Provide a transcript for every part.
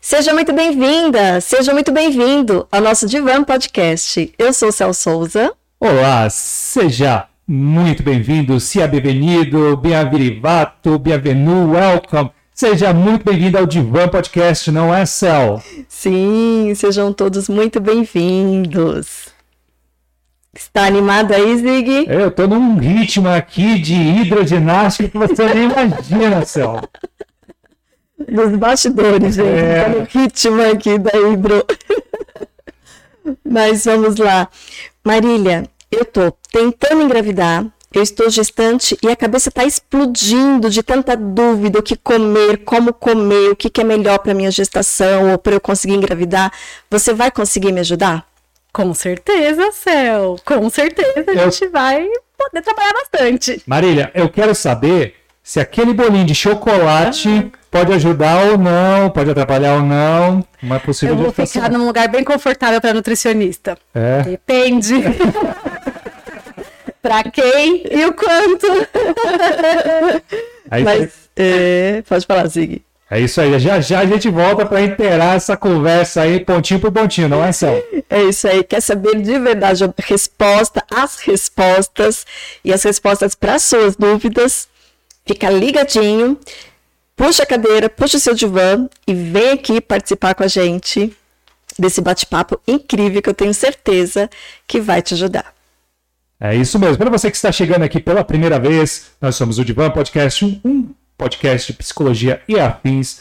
Seja muito bem-vinda, seja muito bem-vindo ao nosso Divan Podcast. Eu sou Cel Souza. Olá, seja muito bem-vindo, seja bem-vindo, bienvenido, bienvenu, welcome. Seja muito bem-vindo ao Divan Podcast, não é, Cel? Sim, sejam todos muito bem-vindos. Está animado aí, Zig? Eu tô num ritmo aqui de hidroginástica que você nem imagina, Cel. Dos bastidores, gente. É. Tá no ritmo aqui da hidro. Mas vamos lá. Marília, eu tô tentando engravidar, eu estou gestante e a cabeça está explodindo de tanta dúvida: o que comer, como comer, o que, que é melhor para minha gestação ou para eu conseguir engravidar. Você vai conseguir me ajudar? Com certeza, Céu. Com certeza a eu... gente vai poder trabalhar bastante. Marília, eu quero saber se aquele bolinho de chocolate ah. pode ajudar ou não, pode atrapalhar ou não. Uma possível Eu vou ficar num lugar bem confortável para nutricionista. É. Depende. para quem e o quanto. Aí Mas, é, pode falar, Zig. É isso aí, já já a gente volta para inteirar essa conversa aí, pontinho por pontinho, não é, Céu? É isso aí, quer saber de verdade a resposta, as respostas e as respostas para suas dúvidas? Fica ligadinho, puxa a cadeira, puxa o seu divã e vem aqui participar com a gente desse bate-papo incrível que eu tenho certeza que vai te ajudar. É isso mesmo. Para você que está chegando aqui pela primeira vez, nós somos o Divan Podcast, um podcast de psicologia e afins,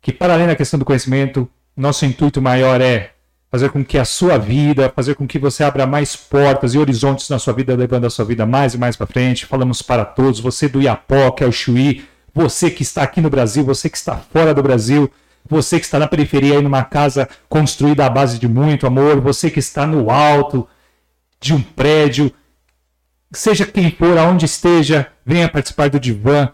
que para além da questão do conhecimento, nosso intuito maior é fazer com que a sua vida, fazer com que você abra mais portas e horizontes na sua vida, levando a sua vida mais e mais para frente. Falamos para todos, você do Iapó, que é o Chuí, você que está aqui no Brasil, você que está fora do Brasil, você que está na periferia aí numa casa construída à base de muito amor, você que está no alto de um prédio, seja quem for, aonde esteja, venha participar do divã.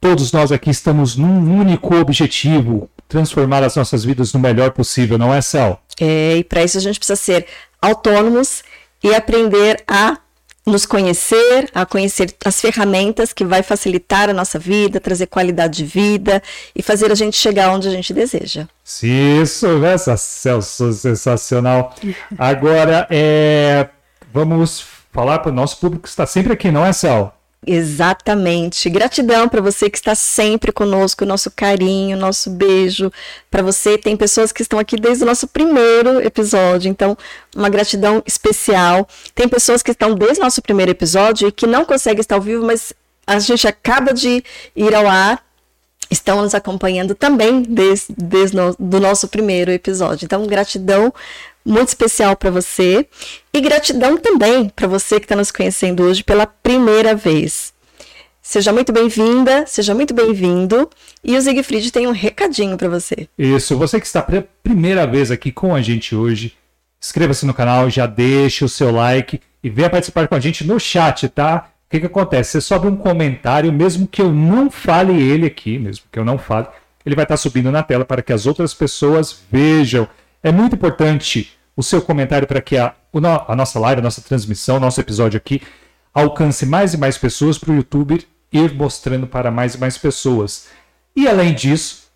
Todos nós aqui estamos num único objetivo: transformar as nossas vidas no melhor possível, não é, Cel? É, e para isso a gente precisa ser autônomos e aprender a nos conhecer, a conhecer as ferramentas que vai facilitar a nossa vida, trazer qualidade de vida e fazer a gente chegar onde a gente deseja. Isso, essa Celso sensacional. Agora, é, vamos falar para o nosso público que está sempre aqui, não é, Cel? Exatamente. Gratidão para você que está sempre conosco, nosso carinho, nosso beijo. Para você, tem pessoas que estão aqui desde o nosso primeiro episódio, então, uma gratidão especial. Tem pessoas que estão desde o nosso primeiro episódio e que não conseguem estar ao vivo, mas a gente acaba de ir ao ar estão nos acompanhando também desde, desde no, do nosso primeiro episódio. Então, gratidão muito especial para você e gratidão também para você que está nos conhecendo hoje pela primeira vez. Seja muito bem-vinda, seja muito bem-vindo. E o Siegfried tem um recadinho para você. Isso, você que está pela primeira vez aqui com a gente hoje, inscreva-se no canal, já deixe o seu like e venha participar com a gente no chat, tá? O que, que acontece? Você sobe um comentário, mesmo que eu não fale ele aqui, mesmo que eu não fale, ele vai estar subindo na tela para que as outras pessoas vejam. É muito importante o seu comentário para que a, a nossa live, a nossa transmissão, nosso episódio aqui alcance mais e mais pessoas para o YouTube ir mostrando para mais e mais pessoas. E além disso,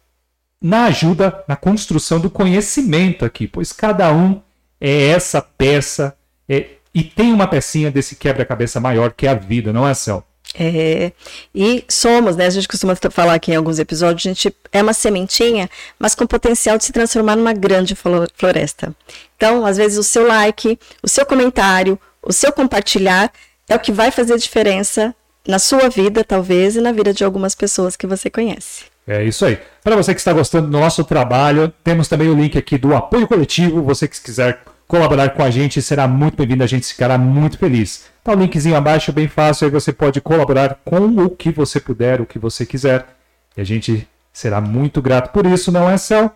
na ajuda na construção do conhecimento aqui, pois cada um é essa peça é, e tem uma pecinha desse quebra-cabeça maior que é a vida, não é, Céu? É, e somos, né? A gente costuma falar aqui em alguns episódios, a gente é uma sementinha, mas com potencial de se transformar numa grande floresta. Então, às vezes, o seu like, o seu comentário, o seu compartilhar é o que vai fazer diferença na sua vida, talvez, e na vida de algumas pessoas que você conhece. É isso aí. Para você que está gostando do nosso trabalho, temos também o link aqui do apoio coletivo. Você que quiser colaborar com a gente, será muito bem-vindo, a gente ficará muito feliz. Tá o linkzinho abaixo, bem fácil, aí você pode colaborar com o que você puder, o que você quiser. E a gente será muito grato por isso, não é, Céu?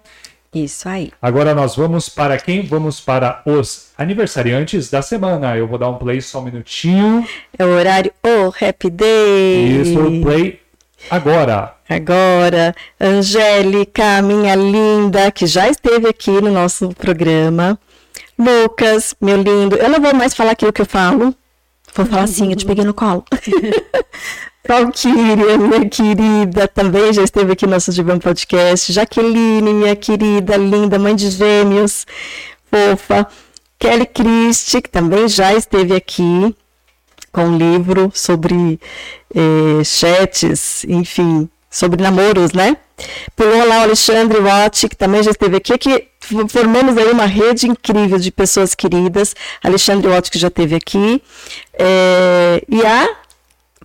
Isso aí. Agora nós vamos para quem? Vamos para os aniversariantes da semana. Eu vou dar um play só um minutinho. É o horário O oh, Happy Day. Isso, play agora. Agora, Angélica, minha linda, que já esteve aqui no nosso programa. Lucas, meu lindo, eu não vou mais falar aquilo que eu falo. Vou falar assim, eu te peguei no colo. Valkyria, minha querida, também já esteve aqui no nosso Divã Podcast. Jaqueline, minha querida, linda, mãe de gêmeos, fofa. Kelly Christie, que também já esteve aqui com um livro sobre eh, chats, enfim, sobre namoros, né? Pulou lá o Alexandre Watt, que também já esteve aqui, que formamos aí uma rede incrível de pessoas queridas. Alexandre Watt, que já esteve aqui. É, e a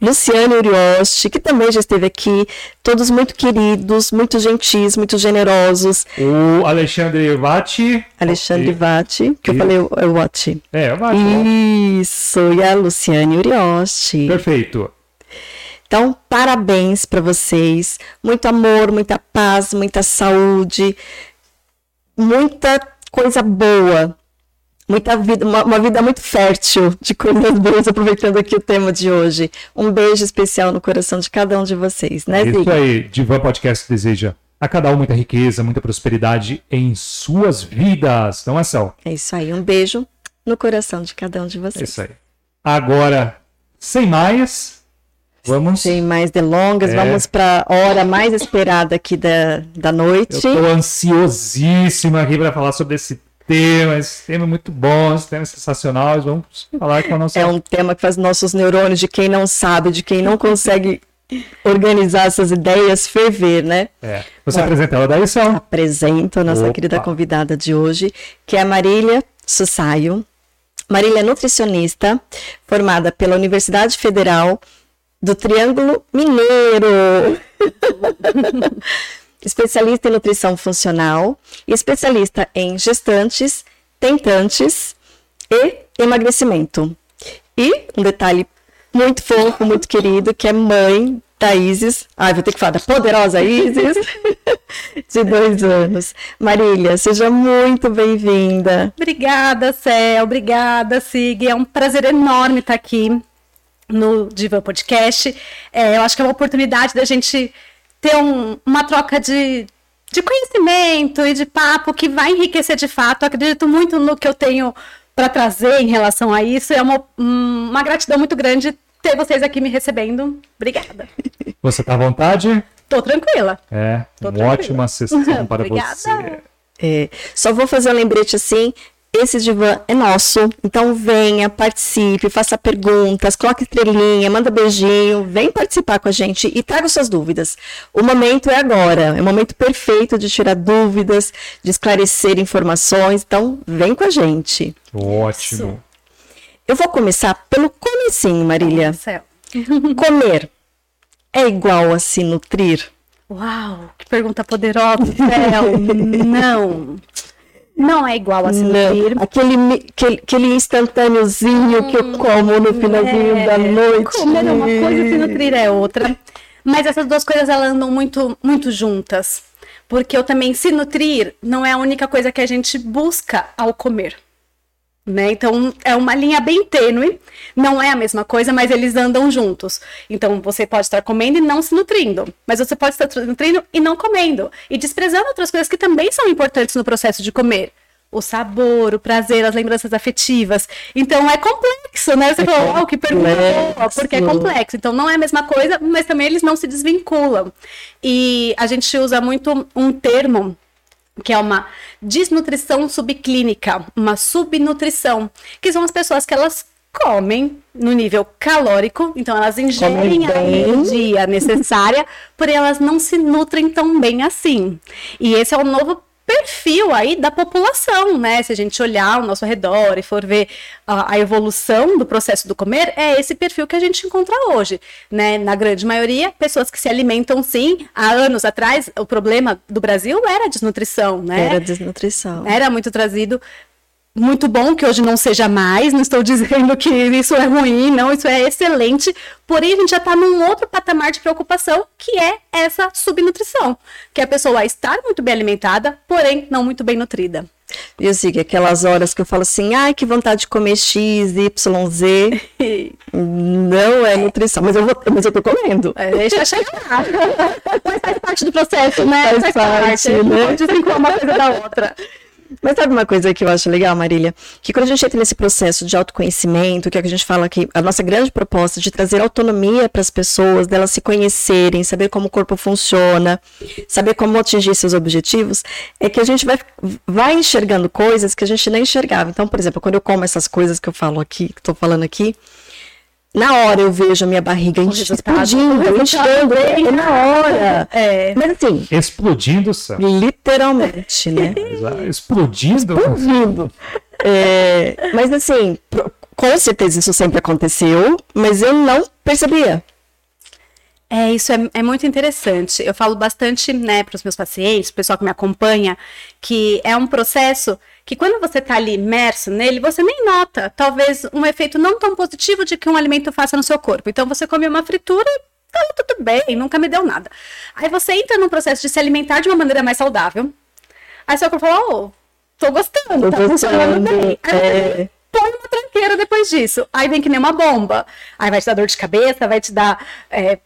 Luciane Uriosti, que também já esteve aqui, todos muito queridos, muito gentis, muito generosos. O Alexandre Vatti. Alexandre Vatti, que eu falei o, o Vatti. É, o Vatti. Isso, e a Luciane Uriosti. Perfeito. Então, parabéns para vocês. Muito amor, muita paz, muita saúde, muita coisa boa muita vida, uma, uma, vida muito fértil de coisas boas, aproveitando aqui o tema de hoje. Um beijo especial no coração de cada um de vocês, né? Isso aí, Divan Podcast deseja a cada um muita riqueza, muita prosperidade em suas vidas, não é só? É isso aí, um beijo no coração de cada um de vocês. É isso aí. Agora, sem mais, Vamos. Sem mais delongas, é. vamos para a hora mais esperada aqui da, da noite. Eu estou ansiosíssima aqui para falar sobre esse tema, esse tema é muito bom, esse tema é sensacional. Vamos falar com a nossa. É um tema que faz nossos neurônios de quem não sabe, de quem não consegue organizar essas ideias ferver, né? É. Você Bom, apresenta ela daí, Sal? Apresento a nossa Opa. querida convidada de hoje, que é a Marília Sussaio. Marília é nutricionista, formada pela Universidade Federal do Triângulo Mineiro. especialista em nutrição funcional e especialista em gestantes, tentantes e emagrecimento. E um detalhe muito fofo, muito querido, que é mãe da Isis. Ai, vou ter que falar da poderosa Isis, de dois anos. Marília, seja muito bem-vinda. Obrigada, Céu. Obrigada, Sig. É um prazer enorme estar aqui no Diva Podcast. É, eu acho que é uma oportunidade da gente ter um, uma troca de, de conhecimento e de papo que vai enriquecer de fato. Eu acredito muito no que eu tenho para trazer em relação a isso. É uma, uma gratidão muito grande ter vocês aqui me recebendo. Obrigada. Você está à vontade? Tô tranquila. É, Tô uma tranquila. ótima sessão para você. É, só vou fazer um lembrete assim. Esse divã é nosso, então venha, participe, faça perguntas, coloque estrelinha, manda beijinho, vem participar com a gente e traga suas dúvidas. O momento é agora, é o momento perfeito de tirar dúvidas, de esclarecer informações, então vem com a gente. Ótimo. Isso. Eu vou começar pelo comecinho, Marília. Comer é igual a se nutrir? Uau, que pergunta poderosa, céu. Não. Não é igual a se nutrir. Aquele, aquele, aquele instantâneozinho hum, que eu hum, como no finalzinho é, da noite. Comer é uma coisa, se nutrir é outra. Mas essas duas coisas elas andam muito, muito juntas. Porque eu também se nutrir não é a única coisa que a gente busca ao comer. Né? Então é uma linha bem tênue, não é a mesma coisa, mas eles andam juntos. Então você pode estar comendo e não se nutrindo, mas você pode estar se nutrindo e não comendo, e desprezando outras coisas que também são importantes no processo de comer. O sabor, o prazer, as lembranças afetivas. Então é complexo, né? Você é falou, oh, que pergunta boa, porque é complexo. Então não é a mesma coisa, mas também eles não se desvinculam. E a gente usa muito um termo que é uma desnutrição subclínica, uma subnutrição, que são as pessoas que elas comem no nível calórico, então elas ingerem a energia necessária, porém elas não se nutrem tão bem assim. E esse é o novo perfil aí da população, né? Se a gente olhar ao nosso redor e for ver a, a, evolução do processo do comer, é esse perfil que a gente encontra hoje, né? Na grande maioria, pessoas que se alimentam sim. Há anos atrás, o problema do Brasil era a desnutrição, né? Era desnutrição. Era muito trazido muito bom que hoje não seja mais, não estou dizendo que isso é ruim, não, isso é excelente, porém a gente já está num outro patamar de preocupação, que é essa subnutrição, que a pessoa estar muito bem alimentada, porém não muito bem nutrida. E assim, aquelas horas que eu falo assim, ai, que vontade de comer X, Y, Z. não é nutrição, mas eu, vou, mas eu tô comendo. É, deixa chegar mas faz parte do processo, né? Faz, faz parte, parte, né? Não desvincula uma coisa da outra. Mas sabe uma coisa que eu acho legal, Marília? Que quando a gente entra nesse processo de autoconhecimento, que é o que a gente fala aqui, a nossa grande proposta de trazer autonomia para as pessoas, delas se conhecerem, saber como o corpo funciona, saber como atingir seus objetivos, é que a gente vai, vai enxergando coisas que a gente nem enxergava. Então, por exemplo, quando eu como essas coisas que eu falo aqui, que estou falando aqui, na hora eu vejo a minha barriga explodindo, enchendo, é na hora. É. Mas assim. Explodindo, Sam. Literalmente, né? Explodindo? Explodindo. É, mas assim, com certeza isso sempre aconteceu, mas eu não percebia. É, isso é, é, muito interessante. Eu falo bastante, né, para os meus pacientes, o pessoal que me acompanha, que é um processo que quando você está ali imerso nele, você nem nota, talvez, um efeito não tão positivo de que um alimento faça no seu corpo. Então, você come uma fritura, tá tudo bem, nunca me deu nada. Aí você entra num processo de se alimentar de uma maneira mais saudável. Aí seu corpo fala, oh, tô gostando, tô tá funcionando bem. Aí é... põe uma tranqueira depois disso. Aí vem que nem uma bomba. Aí vai te dar dor de cabeça, vai te dar é,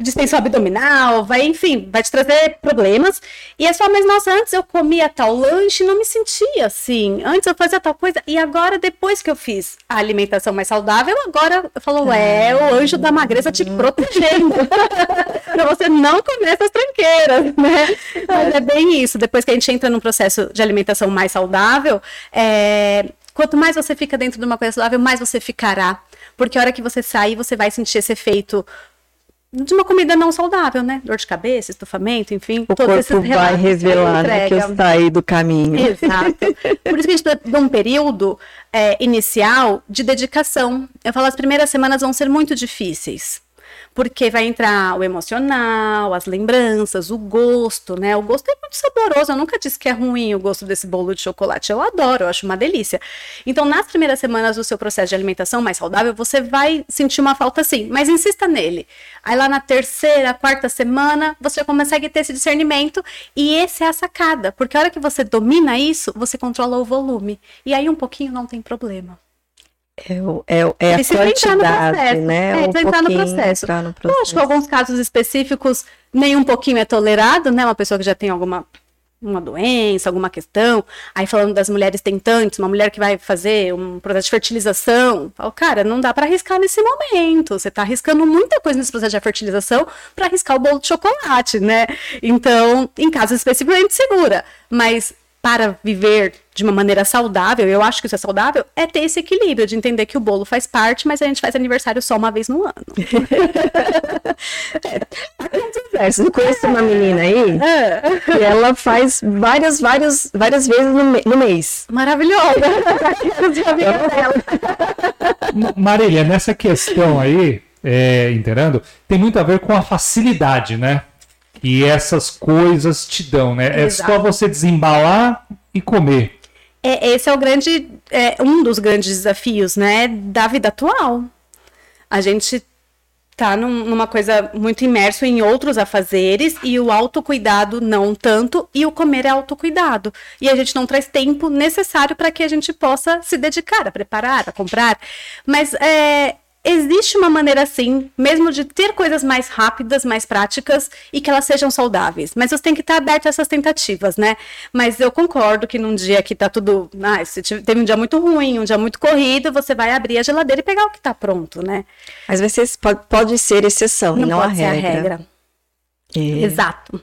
distensão abdominal, vai, enfim, vai te trazer problemas. E é só, mas nossa, antes eu comia tal lanche e não me sentia assim. Antes eu fazia tal coisa. E agora, depois que eu fiz a alimentação mais saudável, agora eu falo, é o anjo da magreza te protegendo. pra você não comer essas tranqueiras, né? Mas é bem isso. Depois que a gente entra num processo de alimentação mais saudável, é... quanto mais você fica dentro de uma coisa saudável, mais você ficará. Porque a hora que você sair, você vai sentir esse efeito de uma comida não saudável, né? Dor de cabeça, estufamento, enfim. O corpo vai revelar né, que eu saí do caminho. Exato. Por isso que a gente dá um período é, inicial de dedicação. Eu falo, as primeiras semanas vão ser muito difíceis porque vai entrar o emocional, as lembranças, o gosto, né? O gosto é muito saboroso. Eu nunca disse que é ruim o gosto desse bolo de chocolate. Eu adoro, eu acho uma delícia. Então, nas primeiras semanas do seu processo de alimentação mais saudável, você vai sentir uma falta sim, mas insista nele. Aí lá na terceira, quarta semana, você consegue ter esse discernimento e essa é a sacada, porque a hora que você domina isso, você controla o volume. E aí um pouquinho não tem problema. É, é, é a quantidade, né? É, um entrar no processo. Entrar no processo. Lógico, alguns casos específicos, nem um pouquinho é tolerado, né? Uma pessoa que já tem alguma uma doença, alguma questão. Aí falando das mulheres tentantes, uma mulher que vai fazer um processo de fertilização, falo, cara, não dá para arriscar nesse momento. Você tá arriscando muita coisa nesse processo de fertilização para arriscar o bolo de chocolate, né? Então, em casos específicos, a gente segura. Mas para viver de uma maneira saudável, eu acho que isso é saudável, é ter esse equilíbrio de entender que o bolo faz parte, mas a gente faz aniversário só uma vez no ano. é, eu conheço uma menina aí é. que ela faz várias, várias, várias vezes no, no mês. Maravilhosa! Marília, nessa questão aí, é, entendendo, tem muito a ver com a facilidade, né? E essas coisas te dão, né? Exato. É só você desembalar e comer. É, esse é o grande, é, um dos grandes desafios, né, da vida atual. A gente tá num, numa coisa muito imerso em outros afazeres e o autocuidado não tanto e o comer é autocuidado. E a gente não traz tempo necessário para que a gente possa se dedicar a preparar, a comprar. Mas é, existe uma maneira assim, mesmo de ter coisas mais rápidas, mais práticas e que elas sejam saudáveis. Mas você tem que estar aberto a essas tentativas, né? Mas eu concordo que num dia que tá tudo. Ah, se teve um dia muito ruim, um dia muito corrido, você vai abrir a geladeira e pegar o que tá pronto, né? Às vezes pode, pode ser exceção não e não a regra. a regra. É. Exato.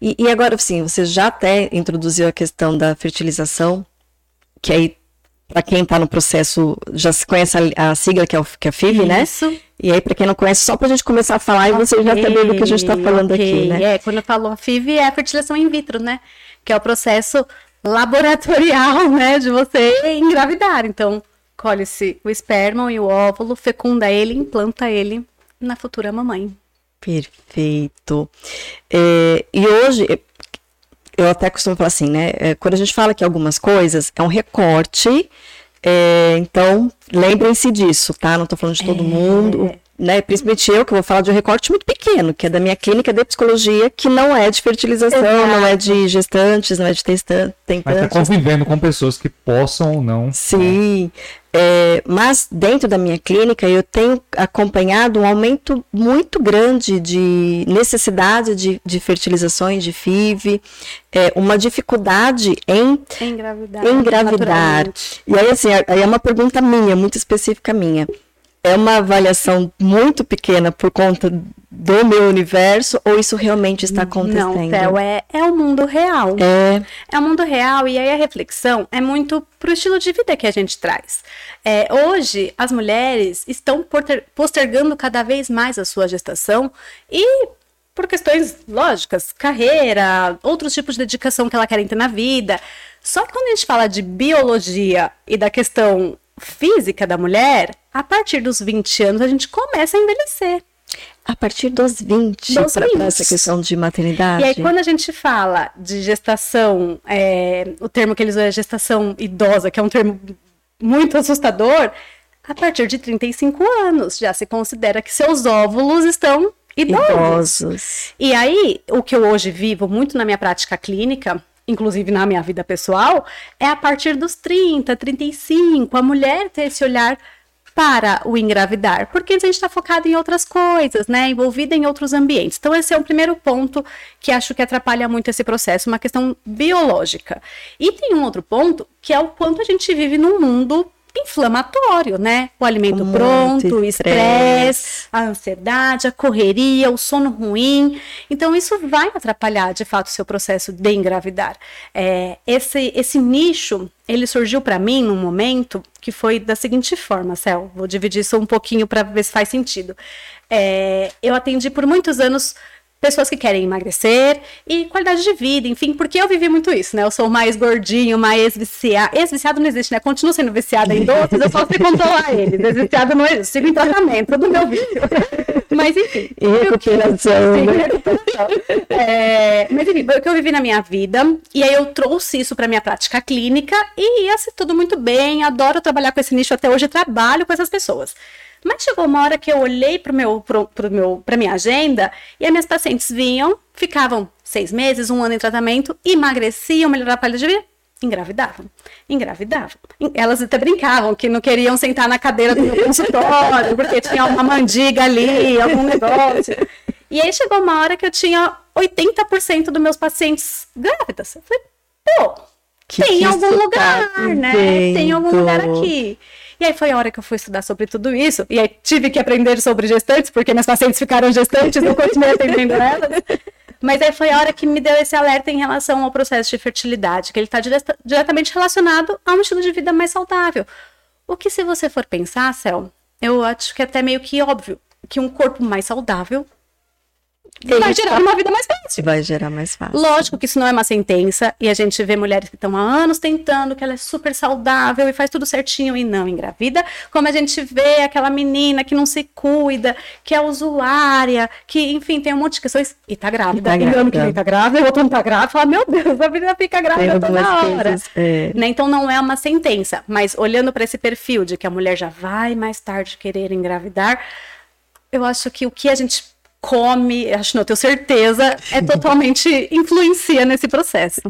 E, e agora, sim, você já até introduziu a questão da fertilização, que aí para quem está no processo, já se conhece a, a sigla que é, o, que é a FIV, né? Isso. E aí, para quem não conhece, só para a gente começar a falar okay, e você já saber do que a gente está falando okay. aqui, né? É, quando eu falo a FIV é a fertilização in vitro, né? Que é o processo laboratorial, né, de você engravidar. Então, colhe-se o esperma e o óvulo, fecunda ele, implanta ele na futura mamãe. Perfeito. É, e hoje, eu até costumo falar assim, né? É, quando a gente fala que algumas coisas é um recorte, é, então lembrem-se disso, tá? Não estou falando de todo é. mundo, né? Principalmente eu, que vou falar de um recorte muito pequeno, que é da minha clínica de psicologia, que não é de fertilização, Exato. não é de gestantes, não é de testantes. Mas tá convivendo com pessoas que possam ou não. Sim. É, mas dentro da minha clínica eu tenho acompanhado um aumento muito grande de necessidade de, de fertilizações de FIV, é, uma dificuldade em Engravidar. engravidar. E aí, assim, aí é uma pergunta minha, muito específica minha. É uma avaliação muito pequena por conta do meu universo ou isso realmente está acontecendo? Não, Theo, é, é o mundo real. É, É o mundo real e aí a reflexão é muito pro estilo de vida que a gente traz. É, hoje, as mulheres estão postergando cada vez mais a sua gestação e por questões lógicas, carreira, outros tipos de dedicação que ela quer ter na vida. Só que quando a gente fala de biologia e da questão física da mulher, a partir dos 20 anos a gente começa a envelhecer. a partir dos 20, Dos para 20. essa questão de maternidade. E aí, quando a gente fala de gestação, é, o termo que eles usam é gestação idosa, que é um termo muito assustador, a partir de 35 anos já se considera que seus óvulos estão idosos. Idosos. E aí, o que eu hoje vivo muito na minha prática clínica, inclusive na minha vida pessoal, é a partir dos 30, 35, a mulher ter esse olhar para o engravidar, porque a gente está focado em outras coisas, né? Envolvida em outros ambientes. Então, esse é o primeiro ponto que acho que atrapalha muito esse processo, uma questão biológica. E tem um outro ponto que é o quanto a gente vive num mundo inflamatório, né? O alimento muito pronto, o estresse. a ansiedade, a correria, o sono ruim. Então, isso vai atrapalhar, de fato, o seu processo de engravidar. É, esse, esse nicho, ele surgiu para mim num momento que foi da seguinte forma, Cel. Vou dividir isso um pouquinho para ver se faz sentido. É, eu atendi por muitos anos pessoas que querem emagrecer e qualidade de vida, enfim, porque eu vivi muito isso, né? Eu sou mais gordinho, mais viciado. Ex-viciado não existe, né? Continuo sendo viciada em doces, eu só sei controlar eles. Ex-viciado não existe, sigo em tratamento do meu vício. Mas enfim. E recuperação, Sim, né? recuperação. É, mas enfim, o que eu vivi na minha vida. E aí eu trouxe isso para minha prática clínica e ia ser tudo muito bem. Adoro trabalhar com esse nicho até hoje, trabalho com essas pessoas. Mas chegou uma hora que eu olhei para meu, pro, pro meu, minha agenda e as minhas pacientes vinham, ficavam seis meses, um ano em tratamento, emagreciam, melhoravam a qualidade de vida, engravidavam. Engravidavam. Elas até brincavam que não queriam sentar na cadeira do meu consultório, porque tinha uma mandiga ali, algum negócio. E aí chegou uma hora que eu tinha 80% dos meus pacientes grávidas. Eu falei, pô, Que tem que algum lugar, tá né? Tem algum lugar aqui. E aí foi a hora que eu fui estudar sobre tudo isso. E aí tive que aprender sobre gestantes, porque minhas pacientes ficaram gestantes, eu continuei atendendo elas. Mas aí foi a hora que me deu esse alerta em relação ao processo de fertilidade, que ele está diretamente relacionado a um estilo de vida mais saudável. O que, se você for pensar, Cel, eu acho que é até meio que óbvio que um corpo mais saudável vai Ele gerar tá- uma vida mais fácil. Vai gerar mais fácil. Lógico que isso não é uma sentença, e a gente vê mulheres que estão há anos tentando, que ela é super saudável e faz tudo certinho e não engravida, como a gente vê aquela menina que não se cuida, que é usuária, que, enfim, tem um monte de questões e tá grávida. tá E ano que grávida. vem tá grávida, o outro não tá grávida, fala, meu Deus, a menina fica Tem grávida toda algumas hora. coisas. é. Né? Então não é uma sentença, mas olhando para esse perfil de que a mulher já vai mais tarde querer engravidar, eu acho que o que a gente come, acho não, eu tenho certeza, é totalmente influencia nesse processo.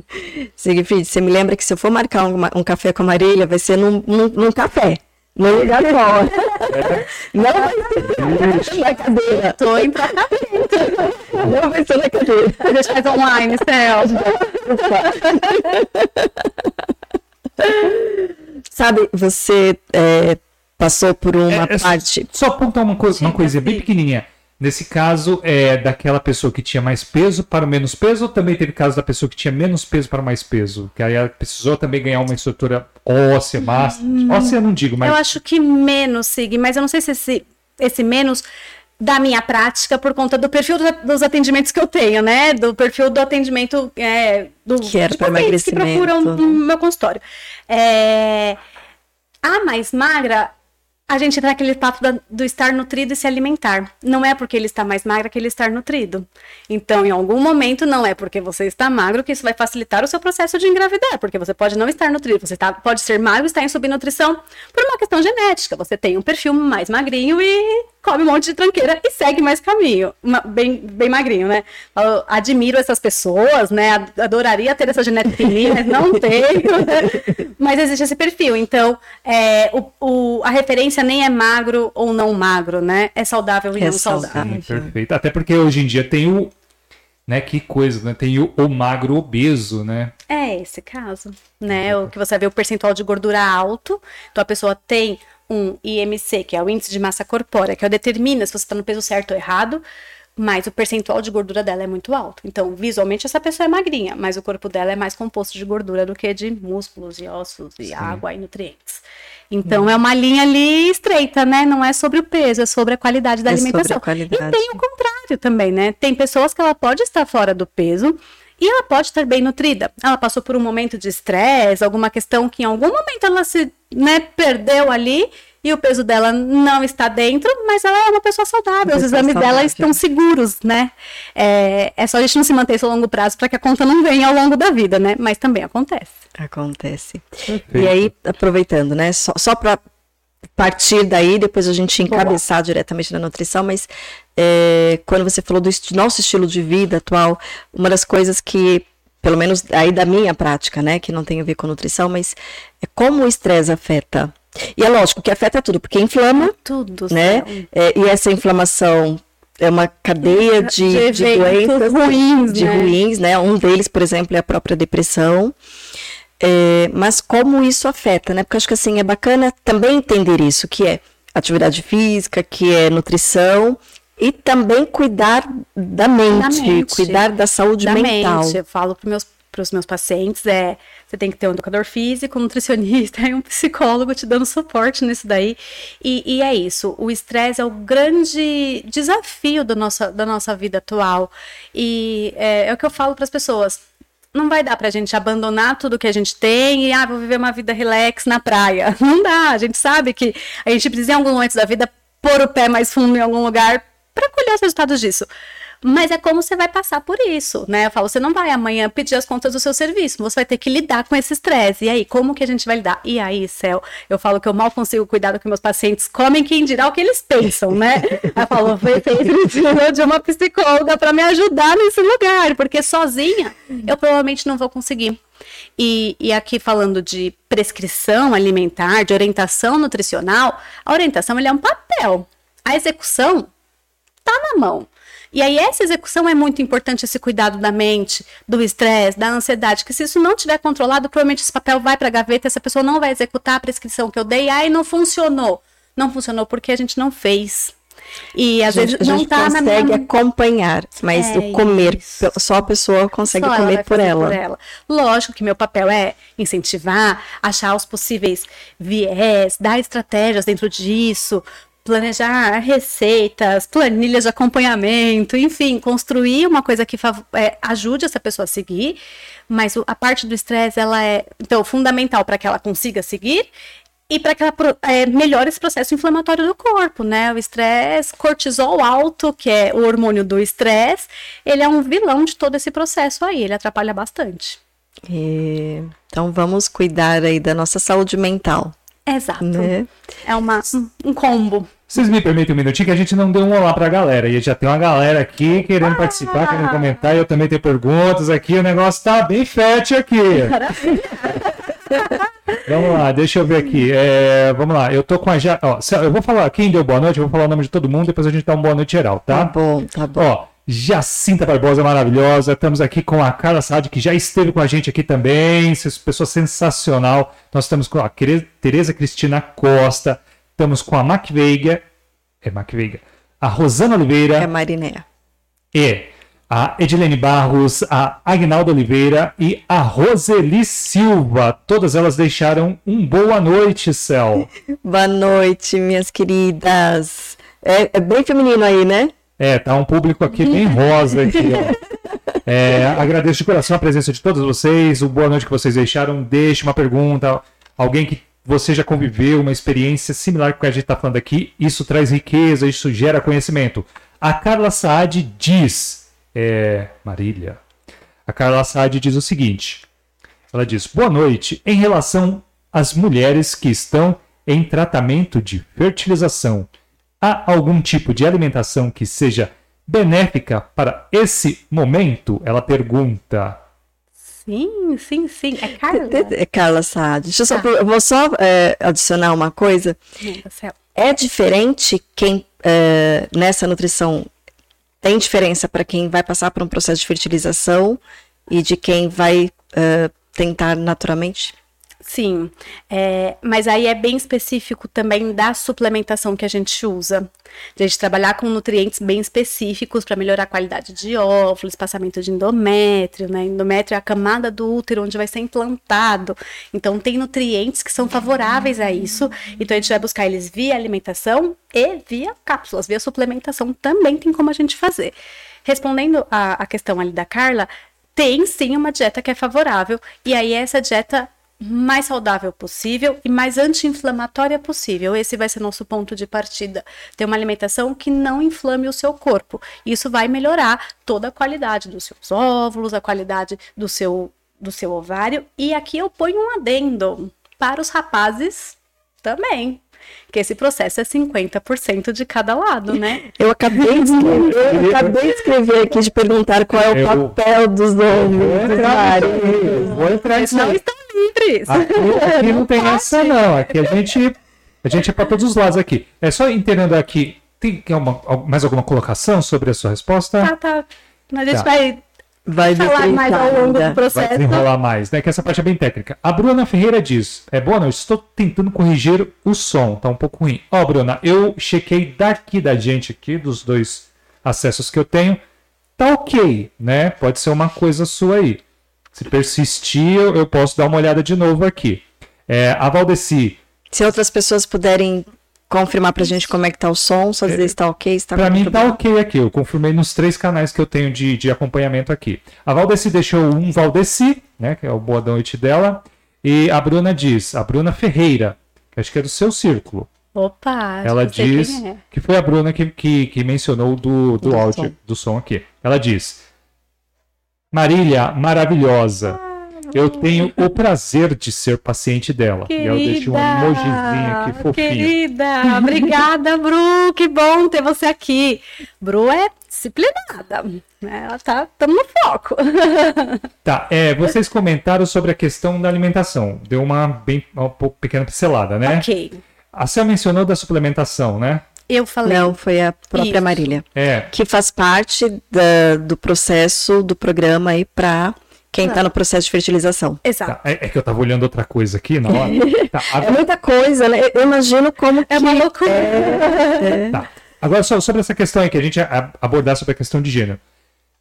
Siegfried, você me lembra que se eu for marcar um, um café com a Marília, vai ser num, num, num café. Num lugar fora. Não vai ser na cadeira. Tô em tratamento. Não vai ser na cadeira. A gente faz online, Céu. Sabe, você é, passou por uma É, é parte. Só apontar uma, coisa, uma coisinha bem pequenininha. Nesse caso, é daquela pessoa que tinha mais peso para o menos peso, ou também teve caso da pessoa que tinha menos peso para mais peso? Que aí ela precisou também ganhar uma estrutura óssea, massa. Óssea eu não digo, mas Eu acho que menos, Sig, mas eu não sei se esse, esse menos da minha prática por conta do perfil do- dos atendimentos que eu tenho, né? Do perfil do atendimento é, do Que era para pacientes que emagrecimento. procuram no meu consultório. É, a mais magra, a gente entra naquele papo da- do estar nutrido e se alimentar. Não é porque ele está mais magra que ele está nutrido. Então, em algum momento, não é porque você está magro que isso vai facilitar o seu processo de engravidar, porque você pode não estar nutrido, você tá- pode ser magro e estar em subnutrição por uma questão genética. Você tem um perfil mais magrinho e come um monte de tranqueira e segue mais caminho. Bem, bem magrinho, né? Eu admiro essas pessoas, né? Adoraria ter essa genética em mim, mas não tenho. Né? Mas existe esse perfil. Então, é, o, o, a referência nem é magro ou não magro, né? É saudável e é não saudável. saudável. Perfeito. Até porque hoje em dia tem o né? Que coisa, né? Tem o, o, magro obeso, né? É esse caso, né? O que você vê o percentual de gordura alto, então a pessoa tem um IMC, que é o índice de massa corpórea, que é determina se você está no peso certo ou errado, mas o percentual de gordura dela é muito alto. Então, visualmente, essa pessoa é magrinha, mas o corpo dela é mais composto de gordura do que de músculos e ossos e Sim. água e nutrientes. Então, hum. é uma linha ali estreita, né? Não é sobre o peso, é sobre a qualidade da é alimentação. Qualidade. E tem o contrário também, né? Tem pessoas que ela pode estar fora do peso, e ela pode estar bem nutrida. Ela passou por um momento de estresse, alguma questão que em algum momento ela se né, perdeu ali e o peso dela não está dentro, mas ela é uma pessoa saudável. Os exames saudável. dela estão seguros, né? É, é só a gente não se manter isso a longo prazo para que a conta não venha ao longo da vida, né? Mas também acontece. Acontece. E aí, aproveitando, né? Só, só para partir daí, depois a gente encabeçar diretamente na nutrição, mas é, quando você falou do nosso estilo de vida atual, uma das coisas que, pelo menos aí da minha prática, né, que não tem a ver com nutrição, mas é como o estresse afeta. E é lógico que afeta tudo, porque inflama, tudo, né? É, e essa inflamação é uma cadeia de, de, de doenças ruins, de né? ruins, né? Um deles, por exemplo, é a própria depressão. É, mas como isso afeta, né? Porque acho que assim é bacana também entender isso, que é atividade física, que é nutrição e também cuidar da mente, da mente cuidar da saúde da mental. Mente. Eu falo para meus para os meus pacientes é você tem que ter um educador físico, um nutricionista e um psicólogo te dando suporte nisso daí. E, e é isso. O estresse é o grande desafio do nossa, da nossa vida atual. E é, é o que eu falo para as pessoas não vai dar pra gente abandonar tudo que a gente tem e, ah, vou viver uma vida relax na praia. Não dá. A gente sabe que a gente precisa, em algum momento da vida, pôr o pé mais fundo em algum lugar para colher os resultados disso. Mas é como você vai passar por isso, né? Eu falo, você não vai amanhã pedir as contas do seu serviço, você vai ter que lidar com esse estresse. E aí, como que a gente vai lidar? E aí, Céu, eu falo que eu mal consigo cuidar do que meus pacientes comem, quem dirá o que eles pensam, né? Eu falo, você precisa de uma psicóloga para me ajudar nesse lugar, porque sozinha eu provavelmente não vou conseguir. E, e, aqui falando de prescrição alimentar, de orientação nutricional, a orientação é um papel. A execução tá na mão. E aí essa execução é muito importante, esse cuidado da mente, do estresse, da ansiedade, que se isso não tiver controlado, provavelmente esse papel vai para a gaveta, essa pessoa não vai executar a prescrição que eu dei, aí não funcionou. Não funcionou porque a gente não fez. E às vezes não está na consegue acompanhar, mas é o comer, isso. só a pessoa consegue só comer ela por, ela. por ela. Lógico que meu papel é incentivar, achar os possíveis viés, dar estratégias dentro disso, planejar receitas, planilhas de acompanhamento, enfim, construir uma coisa que é, ajude essa pessoa a seguir, mas a parte do estresse ela é então fundamental para que ela consiga seguir e para que ela é, melhore esse processo inflamatório do corpo, né? O estresse, cortisol alto, que é o hormônio do estresse, ele é um vilão de todo esse processo aí, ele atrapalha bastante. E... Então vamos cuidar aí da nossa saúde mental. Exato. Né? É uma, um combo. Vocês me permitem um minutinho que a gente não deu um olá pra galera. E já tem uma galera aqui querendo ah, participar, querendo comentar. E eu também tenho perguntas aqui. O negócio tá bem fértil aqui. vamos lá, deixa eu ver aqui. É, vamos lá, eu tô com a. Ja... Ó, eu vou falar quem deu boa noite, eu vou falar o nome de todo mundo, depois a gente dá uma boa noite geral, tá? Tá bom, tá bom. Ó, Jacinta Barbosa maravilhosa. Estamos aqui com a Carla Saad, que já esteve com a gente aqui também. Pessoa sensacional. Nós estamos com a Tereza Cristina Costa. Estamos com a Mac Veiga. É Mac Veiga. A Rosana Oliveira. É Marinéa. E a Edilene Barros, a Agnaldo Oliveira e a Roseli Silva. Todas elas deixaram um boa noite, Céu. boa noite, minhas queridas. É, é bem feminino aí, né? É, tá um público aqui bem rosa aqui, ó. É, agradeço de coração a presença de todos vocês, o boa noite que vocês deixaram. Deixe uma pergunta, alguém que você já conviveu, uma experiência similar com o que a gente está falando aqui. Isso traz riqueza, isso gera conhecimento. A Carla Saad diz, é, Marília, a Carla Saad diz o seguinte, ela diz, boa noite, em relação às mulheres que estão em tratamento de fertilização, Há algum tipo de alimentação que seja benéfica para esse momento? Ela pergunta. Sim, sim, sim. É Carla? É Carla Saad. Deixa eu só, Tá. eu vou só é, adicionar uma coisa. Céu. É diferente quem é, nessa nutrição tem diferença para quem vai passar por um processo de fertilização e de quem vai é, tentar naturalmente? Sim, é, mas aí é bem específico também da suplementação que a gente usa. A gente trabalhar com nutrientes bem específicos para melhorar a qualidade de óvulos, espaçamento de endométrio, né? Endométrio é a camada do útero onde vai ser implantado. Então tem nutrientes que são favoráveis a isso. Então a gente vai buscar eles via alimentação e via cápsulas, via suplementação também tem como a gente fazer. Respondendo a, a questão ali da Carla, tem sim uma dieta que é favorável, e aí essa dieta mais saudável possível e mais anti-inflamatória possível. Esse vai ser nosso ponto de partida. Ter uma alimentação que não inflame o seu corpo. Isso vai melhorar toda a qualidade dos seus óvulos, a qualidade do seu, do seu ovário. E aqui eu ponho um adendo para os rapazes também. Que esse processo é 50% de cada lado, né? Eu acabei de escrever, eu acabei de escrever aqui de perguntar qual é o Eu- papel dos homens. Vou entrar nisso não aí. Estão livres. Aqui, aqui não tem essa, não. Aqui a gente, a gente é para todos os lados aqui. É só entendendo aqui. Tem uma- mais alguma colocação sobre a sua resposta? Tá, tá. A gente Tá. vai Vai falar mais ao longo do ainda. Vai processo. desenrolar mais, né? Que essa parte é bem técnica. A Bruna Ferreira diz: É boa, não, estou tentando corrigir o som, tá um pouco ruim. Ó, Bruna, eu chequei daqui da gente aqui, dos dois acessos que eu tenho. Tá ok, né? Pode ser uma coisa sua aí. Se persistir, eu, eu posso dar uma olhada de novo aqui. É, a Valdeci, Se outras pessoas puderem confirmar pra gente como é que tá o som, só dizer se tá ok, se tá Pra mim tá ok aqui, eu confirmei nos três canais que eu tenho de, de acompanhamento aqui. A Valdeci deixou um Valdeci, né, que é o Boa Noite dela, e a Bruna diz, a Bruna Ferreira, que acho que é do seu círculo. Opa, Ela diz é. que foi a Bruna que, que, que mencionou do, do, Do áudio, som. do som aqui. Ela diz, Marília, maravilhosa, eu tenho o prazer de ser paciente dela. e eu deixei um emojizinho aqui fofinho. Querida, obrigada, Bru. Que bom ter você aqui. Bru é disciplinada. né? Ela tá tamo no foco. Tá, é, vocês comentaram sobre a questão da alimentação. Deu uma bem uma pequena pincelada, né? ok. A Cel mencionou da suplementação, né? Eu falei. Não, foi a própria Isso. Marília. É, Que faz parte da- do processo do programa aí pra quem tá no processo de fertilização. Exato. tá, é, é que eu tava olhando outra coisa aqui na hora. Tá, a- É muita coisa, né? Eu imagino como É uma loucura. tá. Agora, só sobre essa questão aí que a gente abordar sobre a questão de gênero.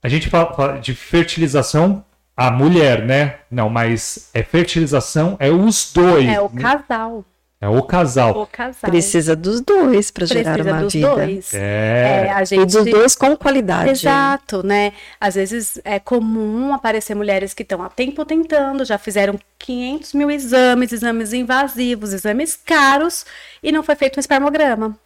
A gente fala, fala de fertilização a mulher, né? Não, mas é fertilização, é os dois. É o casal. É o casal. O casal. precisa dos dois pra gerar uma dos vida. dois. É. É, a E gente... dos dois com qualidade. Exato, né? Às vezes é comum aparecer mulheres que estão há tempo tentando, já fizeram 500 mil exames, exames invasivos, exames caros, e não foi feito um espermograma,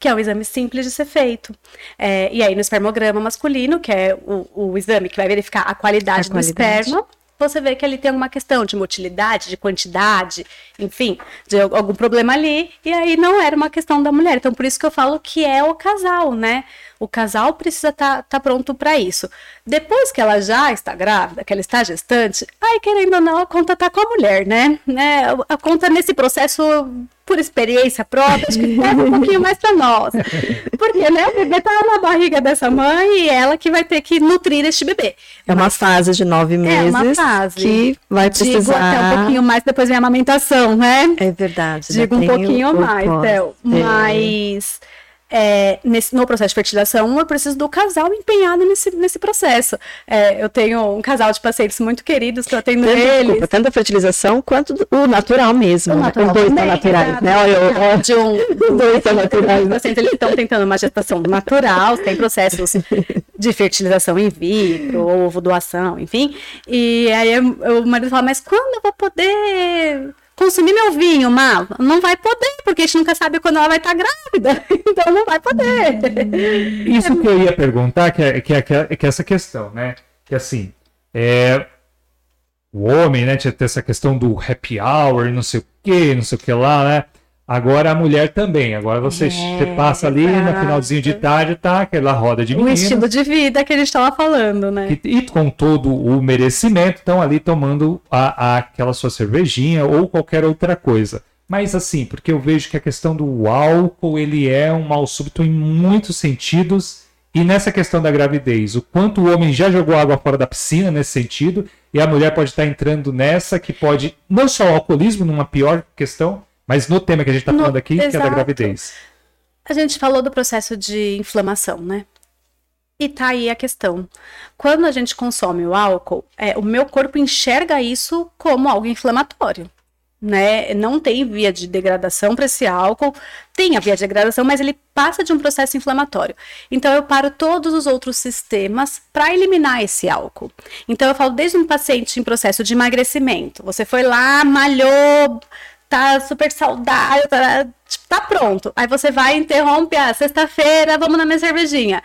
que é um exame simples de ser feito. É, e aí, no espermograma masculino, que é o, o exame que vai verificar a qualidade A do qualidade. esperma, você vê que ali tem alguma questão de motilidade, de quantidade, enfim, de al- algum problema ali, e aí não era uma questão da mulher. Então, por isso que eu falo que é o casal, né? O casal precisa estar pronto para isso. Depois que ela já está grávida, que ela está gestante, aí querendo ou não, a conta tá com a mulher, né? né? A conta nesse processo, por experiência própria, acho que pesa um pouquinho mais para nós. Porque, né, o bebê tá na barriga dessa mãe e ela que vai ter que nutrir este bebê. É uma fase de nove meses uma fase. que vai Digo precisar. até um pouquinho mais, depois vem a amamentação, né? É verdade. Digo um pouquinho mais. Théo. É. Mas é, nesse, no processo de fertilização, eu preciso do casal empenhado nesse, nesse processo. É, eu tenho um casal de pacientes muito queridos que eu atendo Tanto, eles. desculpa, tanto a fertilização quanto do- o natural mesmo. O né? natural Os dois são naturais, né? Olha, eu- De um, Os dois são naturais. os pacientes eles estão tentando uma gestação natural, tem processos de fertilização in vitro, ovo doação, enfim. E aí eu- o marido fala, mas quando eu vou poder consumir meu vinho, Mal? Não vai poder, porque a gente nunca sabe quando ela vai estar grávida. Então não vai poder. Isso que eu ia perguntar, que é, que é, que é- que é essa questão, né? Que assim, é, o homem, né, tinha ter essa questão do happy hour, não sei o que, não sei o que lá, né? Agora a mulher também. Agora você, É, você passa ali no finalzinho de tarde, tá aquela roda de O meninas. estilo de vida que a gente tava falando, né? que- e com todo o merecimento, estão ali tomando a, a- aquela sua cervejinha ou qualquer outra coisa. Mas assim, porque eu vejo que a questão do álcool ele é um mal súbito em muitos sentidos. E nessa questão da gravidez, o quanto o homem já jogou água fora da piscina nesse sentido, e a mulher pode estar entrando nessa, que pode, não só o alcoolismo, numa pior questão, mas no tema que a gente está No- falando aqui, que é da exato. gravidez. A gente falou do processo de inflamação, né? E tá aí a questão. Quando a gente consome o álcool, é, o meu corpo enxerga isso como algo inflamatório. Né? Não tem via de degradação para esse álcool, tem a via de degradação, mas ele passa de um processo inflamatório. Então eu paro todos os outros sistemas para eliminar esse álcool. Então eu falo desde um paciente em processo de emagrecimento, você foi lá, malhou, tá super saudável, tá, tipo, tá pronto. Aí você vai e interrompe, ah, sexta-feira, vamos na minha cervejinha.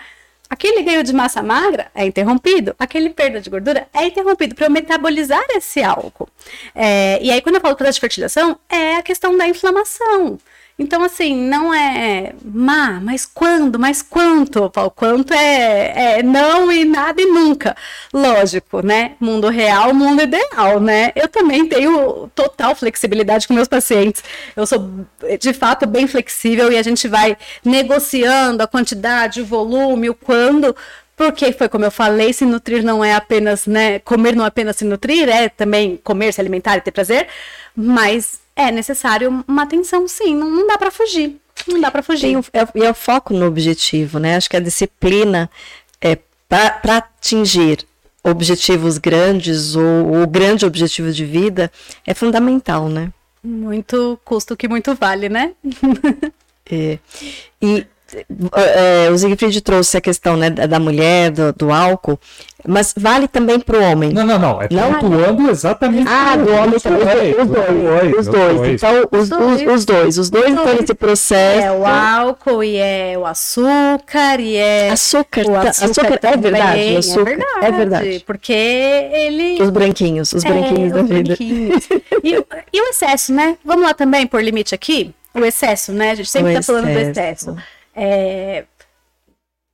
Aquele ganho de massa magra é interrompido, aquele perda de gordura é interrompido para eu metabolizar esse álcool. É, e aí, quando eu falo processo de fertilização, é a questão da inflamação. Então, assim, não é má, mas quando, mas quanto? Falo, quanto é, é não e nada e nunca. Lógico, né? Mundo real, mundo ideal, né? Eu também tenho total flexibilidade com meus pacientes. Eu sou, de fato, bem flexível e a gente vai negociando a quantidade, o volume, o quando. Porque foi como eu falei, se nutrir não é apenas, né? Comer não é apenas se nutrir, é também comer, se alimentar e ter prazer. Mas é necessário uma atenção, sim. Não, não dá para fugir. Não dá para fugir. Tem o, é, e é o foco no objetivo, né? Acho que a disciplina é para atingir objetivos grandes ou o grande objetivo de vida é fundamental, né? Muito custo que muito vale, né? É, e é, o Siegfried trouxe a questão né, da mulher, do, do álcool, mas vale também para o homem. Não, não, não. É Não? pontuando exatamente. Ah, do homem também. dois, Os dois. Os dois. Então, os, os, os dois. Os dois estão nesse processo. É o álcool e é o açúcar e é Açúcar, o açúcar, açúcar é também, verdade. Açúcar, é verdade. é verdade. Porque ele Os branquinhos, os branquinhos É, da os vida. branquinhos. E, o- e o excesso, né? Vamos lá também por limite aqui. O excesso, né? A gente sempre O tá falando do excesso. É,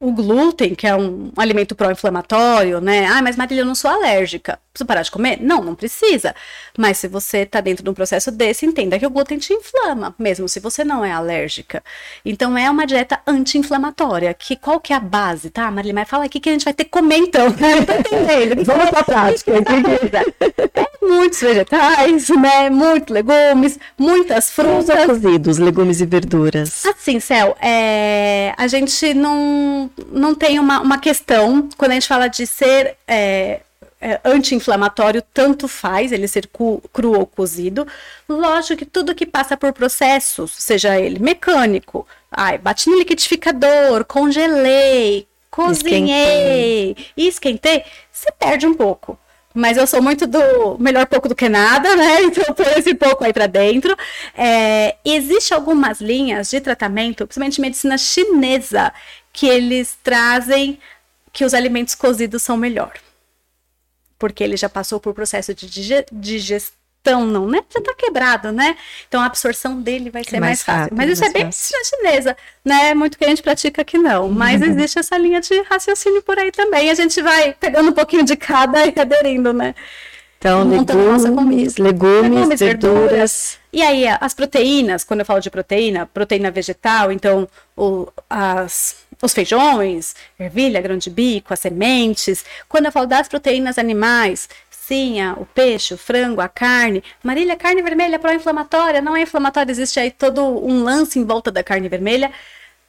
o glúten, que é um alimento pró-inflamatório, né? Ah, mas Marília, eu não sou alérgica. Preciso parar de comer? Não, não precisa. Mas se você tá dentro de um processo desse, entenda que o glúten te inflama, mesmo se você não é alérgica. Então é uma dieta anti-inflamatória. Que qual que é a base, tá, Marília? Mas fala aqui que a gente vai ter que comer então. Eu tô entendendo. Vamos pra prática. É muitos vegetais, né? Muitos legumes, muitas Frutas frutas. cozidos, legumes e verduras. Assim, Céu, é, a gente não, não tem uma, uma questão quando a gente fala de ser é, é, anti-inflamatório, tanto faz ele ser cu- cru ou cozido. Lógico que tudo que passa por processos, seja ele mecânico, ai, bati no liquidificador, congelei, cozinhei e esquentei, você perde um pouco. Mas eu sou muito do melhor pouco do que nada, né? Então eu ponho esse pouco aí pra dentro. É, existe algumas linhas de tratamento, principalmente medicina chinesa, que eles trazem que os alimentos cozidos são melhor. Porque ele já passou por processo de dige- digestão, não, né? Já tá quebrado, né? Então a absorção dele vai ser mais mais, fácil. rápido, Mas isso é bem fácil. chinesa, né? Muito que a gente pratica aqui não. Mas existe essa linha de raciocínio por aí também. A gente vai pegando um pouquinho de cada e aderindo, né? Então, legumes, legumes, Legumes, verduras. E aí, as proteínas, quando eu falo de proteína, proteína vegetal, então o- as- os feijões, ervilha, grão de bico, as sementes. Quando eu falo das proteínas animais, o peixe, o frango, a carne. Marília, carne vermelha é pró-inflamatória, não é inflamatória, existe aí todo um lance em volta da carne vermelha.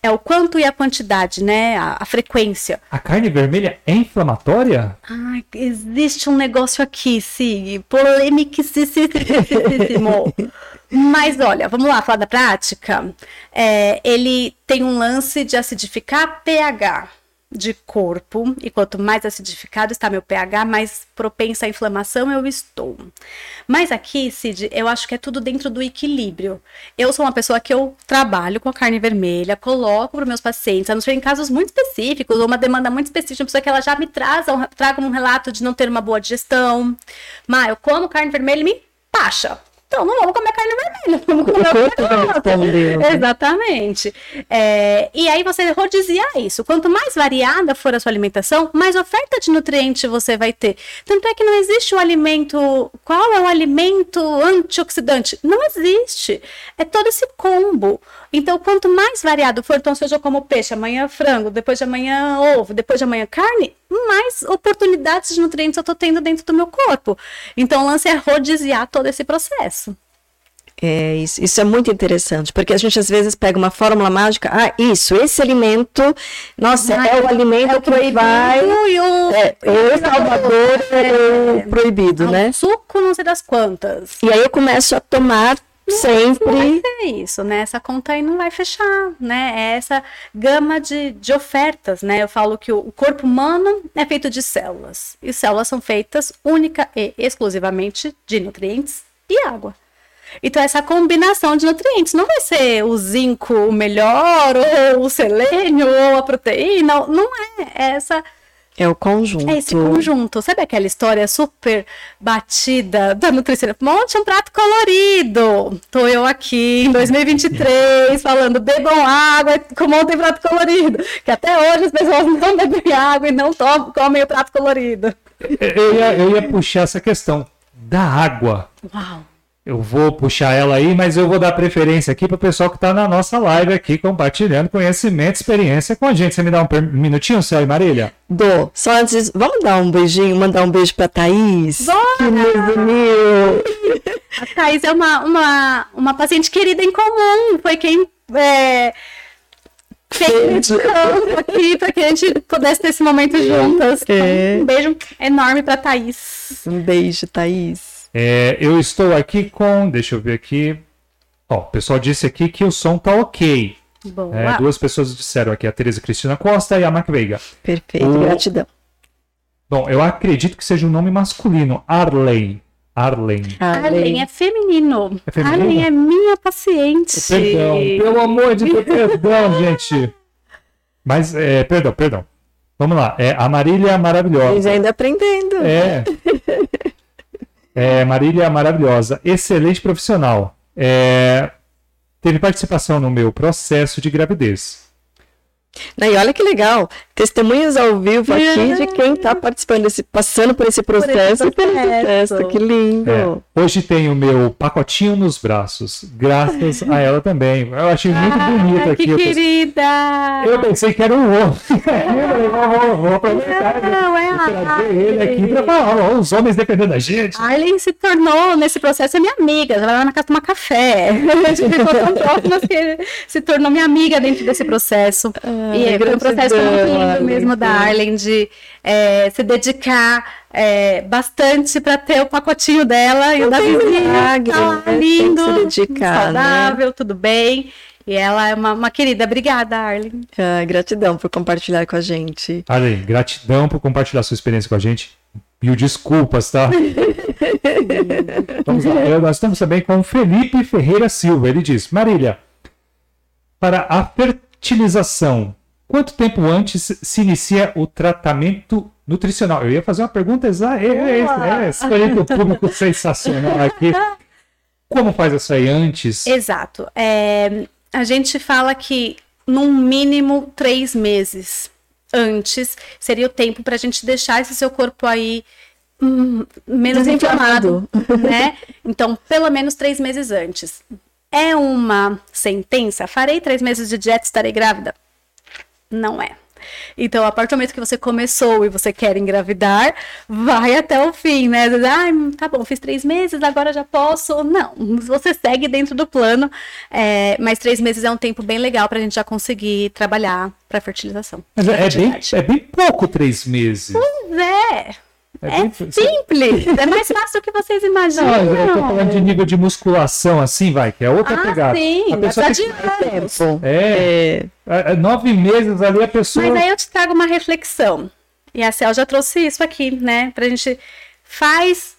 É o quanto e a quantidade, né? A, a frequência. A carne vermelha é inflamatória? Ai, existe um negócio aqui, Sig, polêmicíssimo. Mas olha, vamos lá, falar da prática. É, ele tem um lance de acidificar pH de corpo, e quanto mais acidificado está meu pH, mais propensa à inflamação eu estou. Mas aqui, Cid, eu acho que é tudo dentro do equilíbrio. Eu sou uma pessoa que eu trabalho com a carne vermelha, coloco para meus pacientes, a não ser em casos muito específicos, ou uma demanda muito específica, uma pessoa que ela já me traz, traga um relato de não ter uma boa digestão. Mas eu como carne vermelha e me pacha. Então não vamos comer carne vermelha, vamos O comer outra corpo vai né? Exatamente. É, e aí você rodiziar isso. Quanto mais variada for a sua alimentação, mais oferta de nutriente você vai ter. Tanto é que não existe o alimento. Qual é o alimento antioxidante? Não existe. É todo esse combo. Então, quanto mais variado for, então, seja como peixe, amanhã frango, depois de amanhã ovo, depois de amanhã carne, mais oportunidades de nutrientes eu tô tendo dentro do meu corpo. Então, o lance é rodiziar todo esse processo. É, isso, isso é muito interessante, porque a gente às vezes pega uma fórmula mágica, ah, isso, esse alimento, nossa, Ah, é o alimento que vai. E o, É, o salvador é o proibido, né? suco não sei das quantas. E aí eu começo a tomar Não sempre. vai ser isso, né? Essa conta aí não vai fechar, né? É essa gama de, de ofertas, né? Eu falo que o o corpo humano é feito de células. E células são feitas única e exclusivamente de nutrientes e água. Então, essa combinação de nutrientes não vai ser o zinco o melhor, ou o selênio, ou a proteína. Não é. É essa É o conjunto. é esse conjunto. Sabe aquela história super batida da nutricionista? Monte um prato colorido. Tô eu aqui em 2023 falando bebam água, montem prato colorido. Que até hoje as pessoas não bebem água e não tomam, comem o prato colorido. Eu ia, eu ia puxar essa questão da água. Uau. Eu vou puxar ela aí, mas eu vou dar preferência aqui para o pessoal que está na nossa live aqui, compartilhando conhecimento, experiência com a gente. Você me dá um minutinho, Céu e Marília? Dô, só antes, vamos dar um beijinho, mandar um beijo pra Thaís? Bora! Que nos uniu. A Thais é uma, uma, uma paciente querida em comum. Foi quem é, campo aqui para que a gente pudesse ter esse momento juntas. É. Um beijo enorme para Thaís. Um beijo, Thaís. É, eu estou aqui com. Deixa eu ver aqui. Ó, o pessoal disse aqui que o som tá ok. É, duas pessoas disseram aqui, a Tereza Cristina Costa e a Mac Veiga. Perfeito, O- gratidão. Bom, eu acredito que seja um nome masculino. Arlen. Arlen. Arlen é feminino. É feminino? Arlen é minha paciente. Perdão, pelo amor de Deus, perdão, gente. Mas, é, perdão, perdão. Vamos lá. É a Marília Eles Maravilhosa. ainda aprendendo. É. É, Marília Maravilhosa. Excelente profissional. É, teve participação no meu processo de gravidez. E olha que legal, testemunhas ao vivo aqui de quem está participando desse, passando por esse processo e pelo processo. processo. Que lindo. É, hoje tenho o meu pacotinho nos braços, graças a ela também. Eu achei muito bonito Ai, aqui. que eu pensei- querida! Eu pensei que era um. Eu falei, vou, aproveitar. Não, é vou trazer ele aqui para falar. ó, os homens dependendo da gente. A Arlen se tornou, nesse processo, é minha amiga. Ela vai lá na casa tomar café. A gente ficou tão próximas que se tornou minha amiga dentro desse processo. e Ai, foi um processo muito lindo Arlen, mesmo da. Arlen de é, se dedicar é, bastante para ter o pacotinho dela e o da vizinha. milagre, Tá né? Lindo, se dedicar, né? saudável, tudo bem. E ela é uma, uma querida. Obrigada, Arlen. Ah, gratidão por compartilhar com a gente. Arlen, gratidão por compartilhar sua experiência com a gente. Mil desculpas, tá? Vamos lá. Eu- Nós estamos também com o Felipe Ferreira Silva. Ele diz: Marília, para a fertilização, quanto tempo antes se inicia o tratamento nutricional? Eu ia fazer uma pergunta exata. É, é, é, é, escolhi o público sensacional aqui. Como faz isso aí antes? Exato. É, a gente fala que, num mínimo, três meses antes seria o tempo para a gente deixar esse seu corpo aí hum, menos inflamado, né? Então, pelo menos três meses antes. É uma sentença? Farei três meses de dieta e estarei grávida? Não é. Então, a partir do momento que você começou e você quer engravidar, vai até o fim, né? Ai, tá bom, fiz três meses, agora já posso. Não, você segue dentro do plano, é, mas três meses é um tempo bem legal pra gente já conseguir trabalhar pra fertilização. Mas é, é bem, é bem pouco três meses. É, É é simples, é mais fácil do que vocês imaginam. Não, eu tô falando de nível de musculação, assim, vai, que é outra Ah, pegada. sim, a pessoa pra tem de. Tempo. É, É, é, é nove meses ali a pessoa. Mas aí eu te trago uma reflexão. E a Cel já trouxe isso aqui, né? Pra gente faz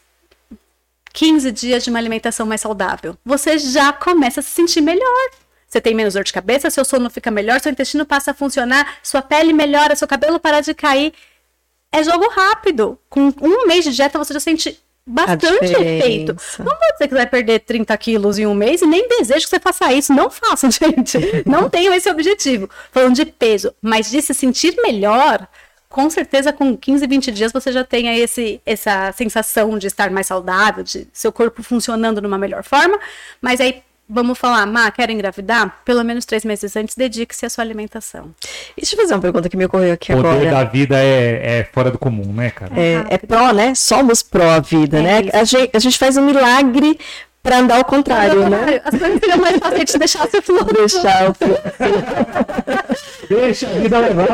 15 dias de uma alimentação mais saudável. Você já começa a se sentir melhor. Você tem menos dor de cabeça, seu sono fica melhor, seu intestino passa a funcionar, sua pele melhora, seu cabelo para de cair. É jogo rápido. Com um mês de dieta você já sente bastante efeito. Não pode ser que você vai perder 30 quilos em um mês e nem desejo que você faça isso. Não façam, gente. Não tenham esse objetivo. Falando de peso, mas de se sentir melhor, com certeza com 15, 20 dias você já tem esse, essa sensação de estar mais saudável, de seu corpo funcionando numa melhor forma. Mas aí vamos falar, Má, quer engravidar? Pelo menos três meses antes, dedique-se à sua alimentação. E deixa eu fazer uma pergunta que me ocorreu aqui o agora. O poder da vida é, é, fora do comum, né, cara? É, é pró, né? Somos pró a vida, é né? A gente, a gente, faz um milagre para andar ao contrário, né? As coisas seriam mais fáceis de deixar você flor. Deixar o Deixa a vida levar,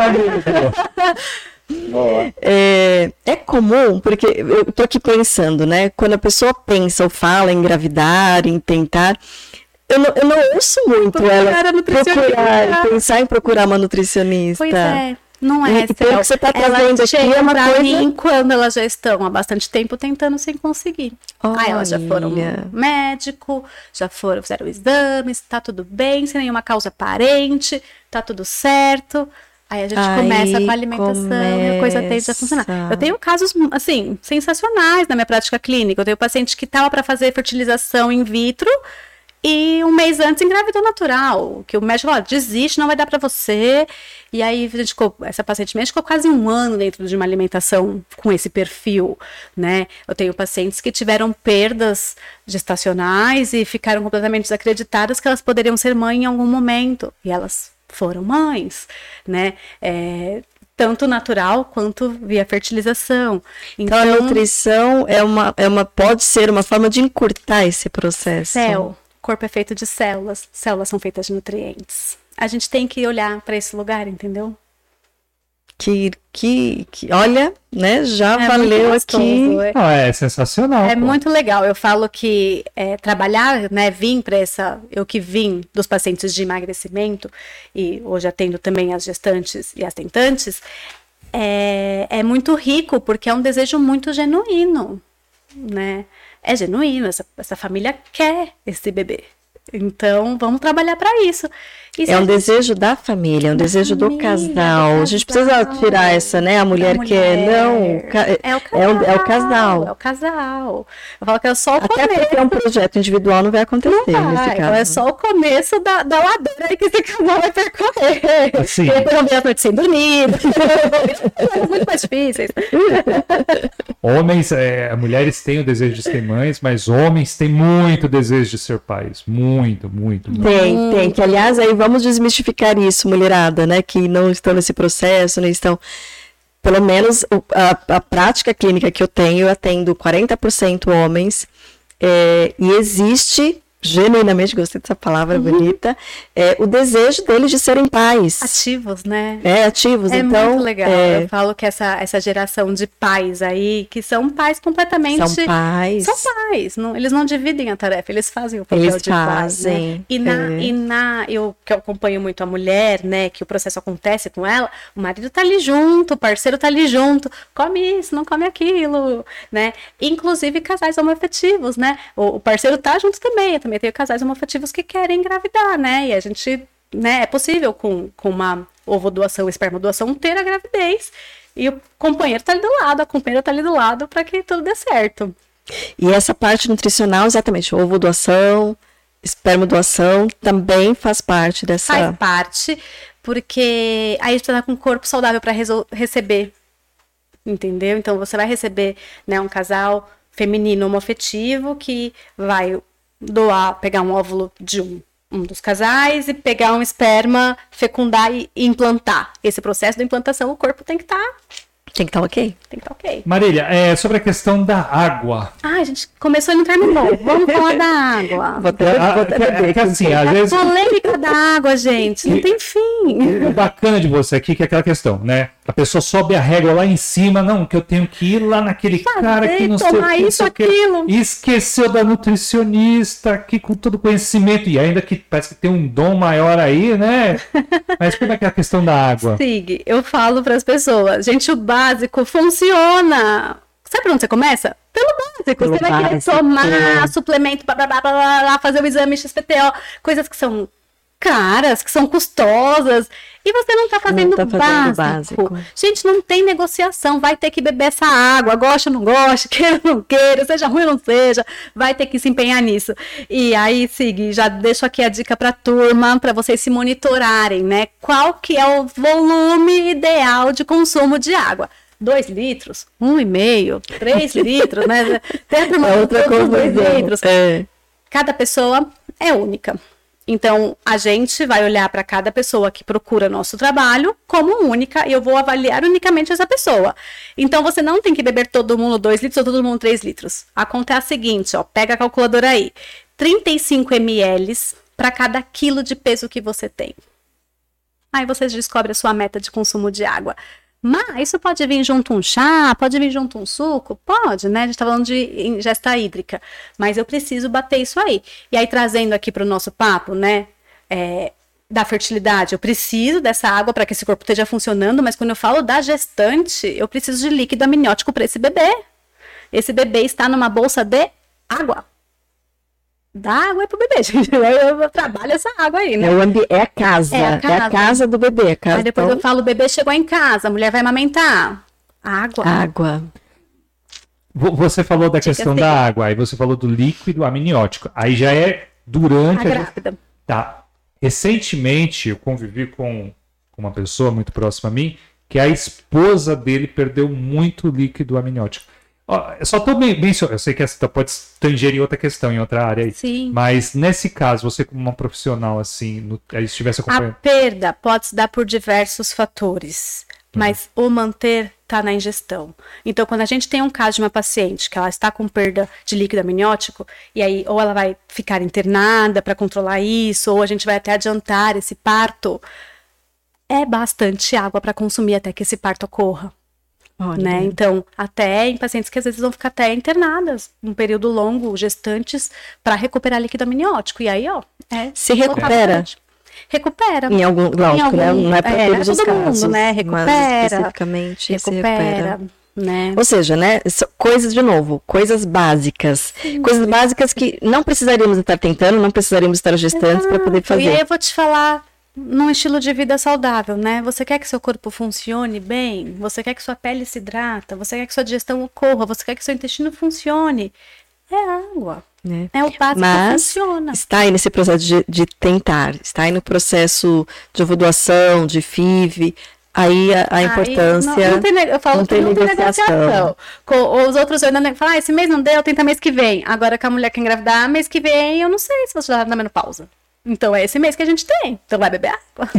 é, é, comum, porque eu tô aqui pensando, né? Quando a pessoa pensa ou fala em engravidar, em tentar, eu não, eu não ouço muito procurar ela procurar, pensar em procurar uma nutricionista. Pois é. Não é, então, o que você está trazendo aqui é uma coisa... mim quando elas já estão há bastante tempo tentando sem conseguir. Olha. Aí elas já foram médico, já foram, fizeram exames, tá tudo bem, sem nenhuma causa aparente, tá tudo certo. Aí a gente Aí começa com a alimentação começa. e a coisa tende a funcionar. Eu tenho casos, assim, sensacionais na minha prática clínica. Eu tenho paciente que estava para fazer fertilização in vitro e um mês antes engravidou natural, que o médico falou, desiste, não vai dar para você. E aí ficou, essa paciente minha ficou quase um ano dentro de uma alimentação com esse perfil, né? Eu tenho pacientes que tiveram perdas gestacionais e ficaram completamente desacreditadas que elas poderiam ser mãe em algum momento. E elas foram mães, né? É, tanto natural quanto via fertilização. Então, então, a nutrição é uma, é uma, pode ser uma forma de encurtar esse processo. Céu corpo é feito de células, células são feitas de nutrientes. A gente tem que olhar para esse lugar, entendeu? Que, que, que, olha, né, já é valeu aqui. É. Ah, é sensacional. É pô. muito legal. Eu falo que é, trabalhar, né, vim para essa, eu que vim dos pacientes de emagrecimento e hoje atendo também as gestantes e as tentantes, é, é muito rico porque é um desejo muito genuíno, né? É genuíno, essa, essa família quer esse bebê. Então, vamos trabalhar para isso. E é um desejo da família, é um desejo família, do casal. A gente precisa tirar essa, né? A mulher, a mulher quer, não. É o casal. É o, é o casal. É o casal. Eu falo que é só o Até começo. porque é um projeto individual, não vai acontecer não vai, nesse caso. Então é só o começo da, da ladeira que esse casal vai percorrer. Sim. E depois vão ver a noite sem dormir. muito mais difíceis. Homens, é, mulheres têm o desejo de ser mães, mas homens têm muito desejo de ser pais. Muito, muito. muito. Tem, tem. Que, aliás, aí vamos desmistificar isso, mulherada, né? Que não estão nesse processo, não estão. Pelo menos a, a prática clínica que eu tenho, eu atendo 40% homens. É, e existe genuinamente, gostei dessa palavra uhum. bonita, é, o desejo deles de serem pais. Ativos, né? É, ativos. É então, muito legal. É... Eu falo que essa, essa geração de pais aí, que são pais completamente... São pais. São pais. Não, eles não dividem a tarefa, eles fazem o papel eles de fazem. Pai, né? E, na, é. e na... Eu que eu acompanho muito a mulher, né, que o processo acontece com ela, o marido tá ali junto, o parceiro tá ali junto, come isso, não come aquilo, né? Inclusive casais homoafetivos, né? O, o parceiro tá junto também, também tenho casais homoafetivos que querem engravidar, né? E a gente, né, é possível com, com uma ovodoação, espermodoação, ter a gravidez. E o companheiro tá ali do lado, a companheira tá ali do lado para que tudo dê certo. E essa parte nutricional, exatamente, ovodoação, espermodoação, também faz parte dessa. Faz parte, porque aí a gente tá com um corpo saudável para receber. Entendeu? Então você vai receber né, um casal feminino homoafetivo que vai doar, pegar um óvulo de um, um dos casais e pegar um esperma, fecundar e implantar. Esse processo da implantação, o corpo tem que estar. Tá tem que estar tá ok. Tem que estar tá ok. Marília, é, sobre a questão da água. Ah, a gente começou e não terminou. Vamos falar da água. Vou até, vou até beber. É que assim, às a vezes... polêmica da água, gente, não tem fim. O bacana de você aqui que é aquela questão, né? A pessoa sobe a régua lá em cima, não, que eu tenho que ir lá naquele Fazer, cara que não sei o que, isso, aquilo. E esqueceu da nutricionista aqui com todo conhecimento, e ainda que parece que tem um dom maior aí, né? Mas como é que é a questão da água? Sig, eu falo para as pessoas, gente, o básico funciona. Sabe por onde você começa? Pelo básico. Pelo você vai querer tomar é. suplemento, blá, blá, blá, blá, fazer o exame XPTO, coisas que são caras, que são custosas, e você não está fazendo, tá o fazendo básico. básico. Gente, não tem negociação, vai ter que beber essa água, gosta ou não gosta, queira ou não queira, seja ruim ou não seja, vai ter que se empenhar nisso. E aí, Sig, já deixo aqui a dica para turma, para vocês se monitorarem, né? Qual que é o volume ideal de consumo de água? 2 litros, um e meio, 3 litros, né? A turma É outra coisa. dois litros. É. Cada pessoa é única. Então, a gente vai olhar para cada pessoa que procura nosso trabalho como única e eu vou avaliar unicamente essa pessoa. Então, você não tem que beber todo mundo 2 litros ou todo mundo 3 litros. A conta é a seguinte, ó, pega a calculadora aí. 35 ml para cada quilo de peso que você tem. Aí você descobre a sua meta de consumo de água. Mas isso pode vir junto um chá, pode vir junto um suco? Pode, né? A gente está falando de ingesta hídrica. Mas eu preciso bater isso aí. E aí, trazendo aqui para o nosso papo, né? é, da fertilidade, eu preciso dessa água para que esse corpo esteja funcionando, mas quando eu falo da gestante, eu preciso de líquido amniótico para esse bebê. Esse bebê está numa bolsa de água. Dá água para o bebê, gente. Eu, eu trabalho essa água aí, né? É, o ambi- é a casa. É É a a casa. casa, do bebê. A casa Aí depois então, eu falo, o bebê chegou em casa, a mulher vai amamentar. Água. água. Vo- Você falou da questão assim. da água, aí você falou do líquido amniótico. Aí já é durante A a grávida. Tá. Recentemente eu convivi com com uma pessoa muito próxima a mim que a esposa dele perdeu muito líquido amniótico. Ó, eu só men- mencionando, eu sei que essa pode tanger em outra questão, em outra área aí. Sim. Mas nesse caso, você como uma profissional assim, no, estivesse A acompanhando. perda pode se dar por diversos fatores, mas o manter está na ingestão. Então, quando a gente tem um caso de uma paciente que ela está com perda de líquido amniótico, e aí ou ela vai ficar internada para controlar isso, ou a gente vai até adiantar esse parto, é bastante água para consumir até que esse parto ocorra. Olha, né? Então, até em pacientes que às vezes vão ficar até internadas um período longo, gestantes, para recuperar líquido amniótico. E aí, ó, é Se recupera. Recupera. em algum, lógico, né? algum- Não é para é, todos é os todo mundo, casos, né? mas Recupera, especificamente se recupera, né? Ou seja, né, coisas de novo, coisas básicas. Coisas básicas que não precisaríamos estar tentando, não precisaríamos estar gestantes para poder Exato. E aí fazer. eu vou te falar num estilo de vida saudável, né? Você quer que seu corpo funcione bem? Você quer que sua pele se hidrata? Você quer que sua digestão ocorra? Você quer que seu intestino funcione? É água. Né? É o básico Mas que funciona. está aí nesse processo de, de tentar, está aí no processo de ovulação, de FIV, aí a, a Aí, importância. não, não tem, eu falo não que tem não tem negociação. Com, os outros ainda falam, ah, esse mês não deu, tenta mês que vem. Agora que a mulher quer engravidar, mês que vem, eu não sei se você já tá na menopausa. Então é esse mês que a gente tem. Então vai beber água.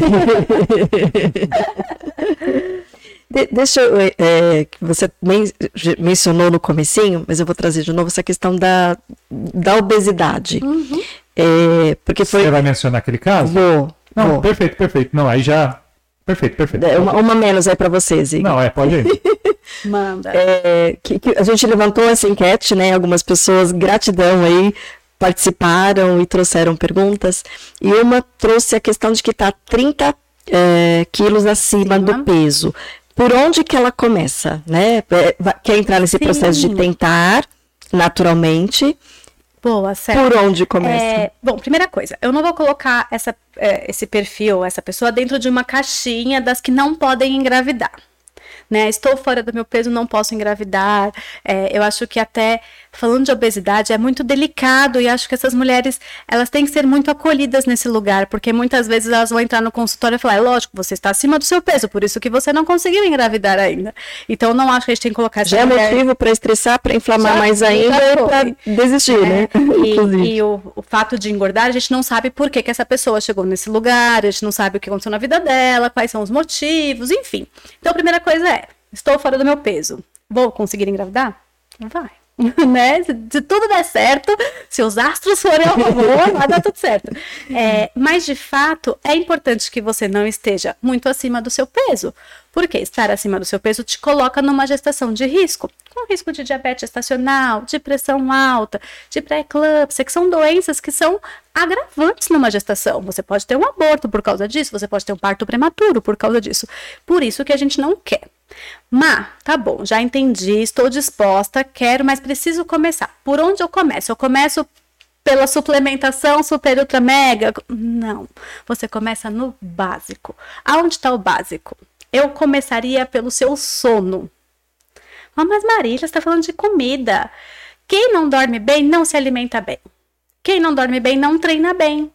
De- deixa eu. é, que você men- mencionou no comecinho, mas eu vou trazer de novo essa questão da, da obesidade. Uhum. É, porque foi. Você vai mencionar aquele caso? Vou. Não, vou. perfeito, perfeito. Não, aí já. Perfeito, perfeito. É, Uma, uma menos aí para vocês. Não, é, pode ir. Manda. É, que, que a gente levantou essa enquete, né? Algumas pessoas, gratidão aí, participaram e trouxeram perguntas. E uma trouxe a questão de que está 30 é, quilos acima Acima. do peso. Por onde que ela começa, né? É, Quer entrar nesse Sim. processo de tentar, naturalmente. Boa, certo. Por onde começa? É, bom, primeira coisa, eu não vou colocar essa, é, esse perfil, essa pessoa dentro de uma caixinha das que não podem engravidar. Né? Estou fora do meu peso, não posso engravidar. É, eu acho que até falando de obesidade é muito delicado e acho que essas mulheres elas têm que ser muito acolhidas nesse lugar, porque muitas vezes elas vão entrar no consultório e falar, é lógico, você está acima do seu peso, por isso que você não conseguiu engravidar ainda. Então não acho que a gente tem que colocar essa Já é motivo para estressar, para inflamar Já- mais ainda e para desistir, né? Inclusive. E, e o, o fato de engordar, a gente não sabe por que, que essa pessoa chegou nesse lugar, a gente não sabe o que aconteceu na vida dela, quais são os motivos, enfim. Então, a primeira coisa é: estou fora do meu peso. Vou conseguir engravidar? Vai. né? Se, se tudo der certo, se os astros forem a favor, vai dar tudo certo. É, mas, de fato, é importante que você não esteja muito acima do seu peso. Porque estar acima do seu peso te coloca numa gestação de risco. Com risco de diabetes estacional, de pressão alta, de pré-eclâmpsia, que são doenças que são agravantes numa gestação. Você pode ter um aborto por causa disso, você pode ter um parto prematuro por causa disso. Por isso que a gente não quer. Mas, tá bom, já entendi, estou disposta, quero, mas preciso começar. Por onde eu começo? Eu começo pela suplementação super ultra mega. Não. Você começa no básico. Aonde está o básico? Eu começaria pelo seu sono. Ah, mas Marília, você está falando de comida. Quem não dorme bem não se alimenta bem. Quem não dorme bem não treina bem.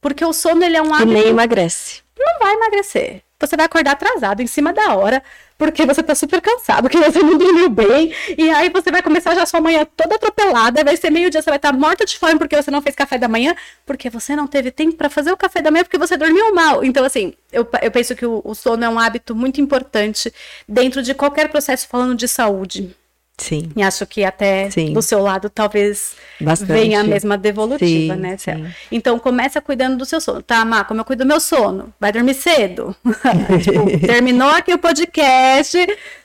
Porque o sono ele é um hábito. E nem emagrece. Não vai emagrecer. Você vai acordar atrasado, em cima da hora, porque você tá super cansado, porque você não dormiu bem. E aí você vai começar já a sua manhã toda atropelada, vai ser meio-dia, você vai estar tá morta de fome porque você não fez café da manhã, porque você não teve tempo para fazer o café da manhã, porque você dormiu mal. Então, assim, eu, eu penso que o, o sono é um hábito muito importante dentro de qualquer processo falando de saúde. Sim. E acho que até Sim. do seu lado talvez Bastante. venha a mesma devolutiva, Sim, né, sim. Então começa cuidando do seu sono. Tá, Má, como eu cuido do meu sono? Vai dormir cedo. Tipo, terminou aqui o podcast,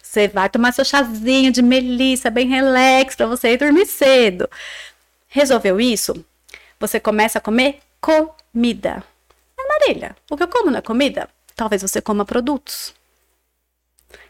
você vai tomar seu chazinho de melissa, bem relax, pra você ir dormir cedo. Resolveu isso? Você começa a comer comida. É Marília, o que eu como não é comida? Talvez você coma produtos.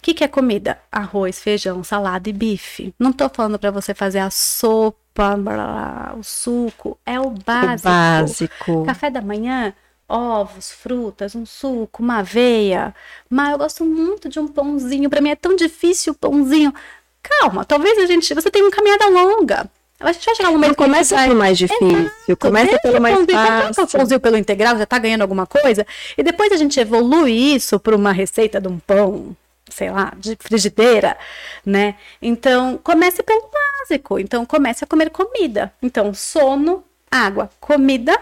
O que, que é comida? Arroz, feijão, salada e bife. Não tô falando para você fazer a sopa, blá, blá, o suco. É o O básico. básico. Café da manhã, ovos, frutas, um suco, uma aveia. Mas eu gosto muito de um pãozinho. Para mim é tão difícil o pãozinho. Calma, talvez a gente. Você tenha uma caminhada longa. A gente vai chegar no gente começa pelo mais difícil, começa Deixa pelo mais coloca o fácil. pãozinho pelo integral, já tá ganhando alguma coisa. E depois a gente evolui isso para uma receita de um pão, sei lá, de frigideira, né? Então, comece pelo básico. Então, comece a comer comida. Então, sono, água, comida,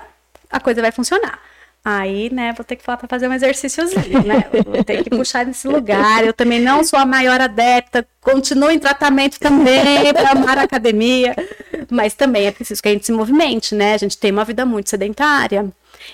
a coisa vai funcionar. Aí, né, vou ter que falar para fazer um exercíciozinho, né? Vou ter que puxar nesse lugar. Eu também não sou a maior adepta, continuo em tratamento também para amar a academia, mas também é preciso que a gente se movimente, né? A gente tem uma vida muito sedentária.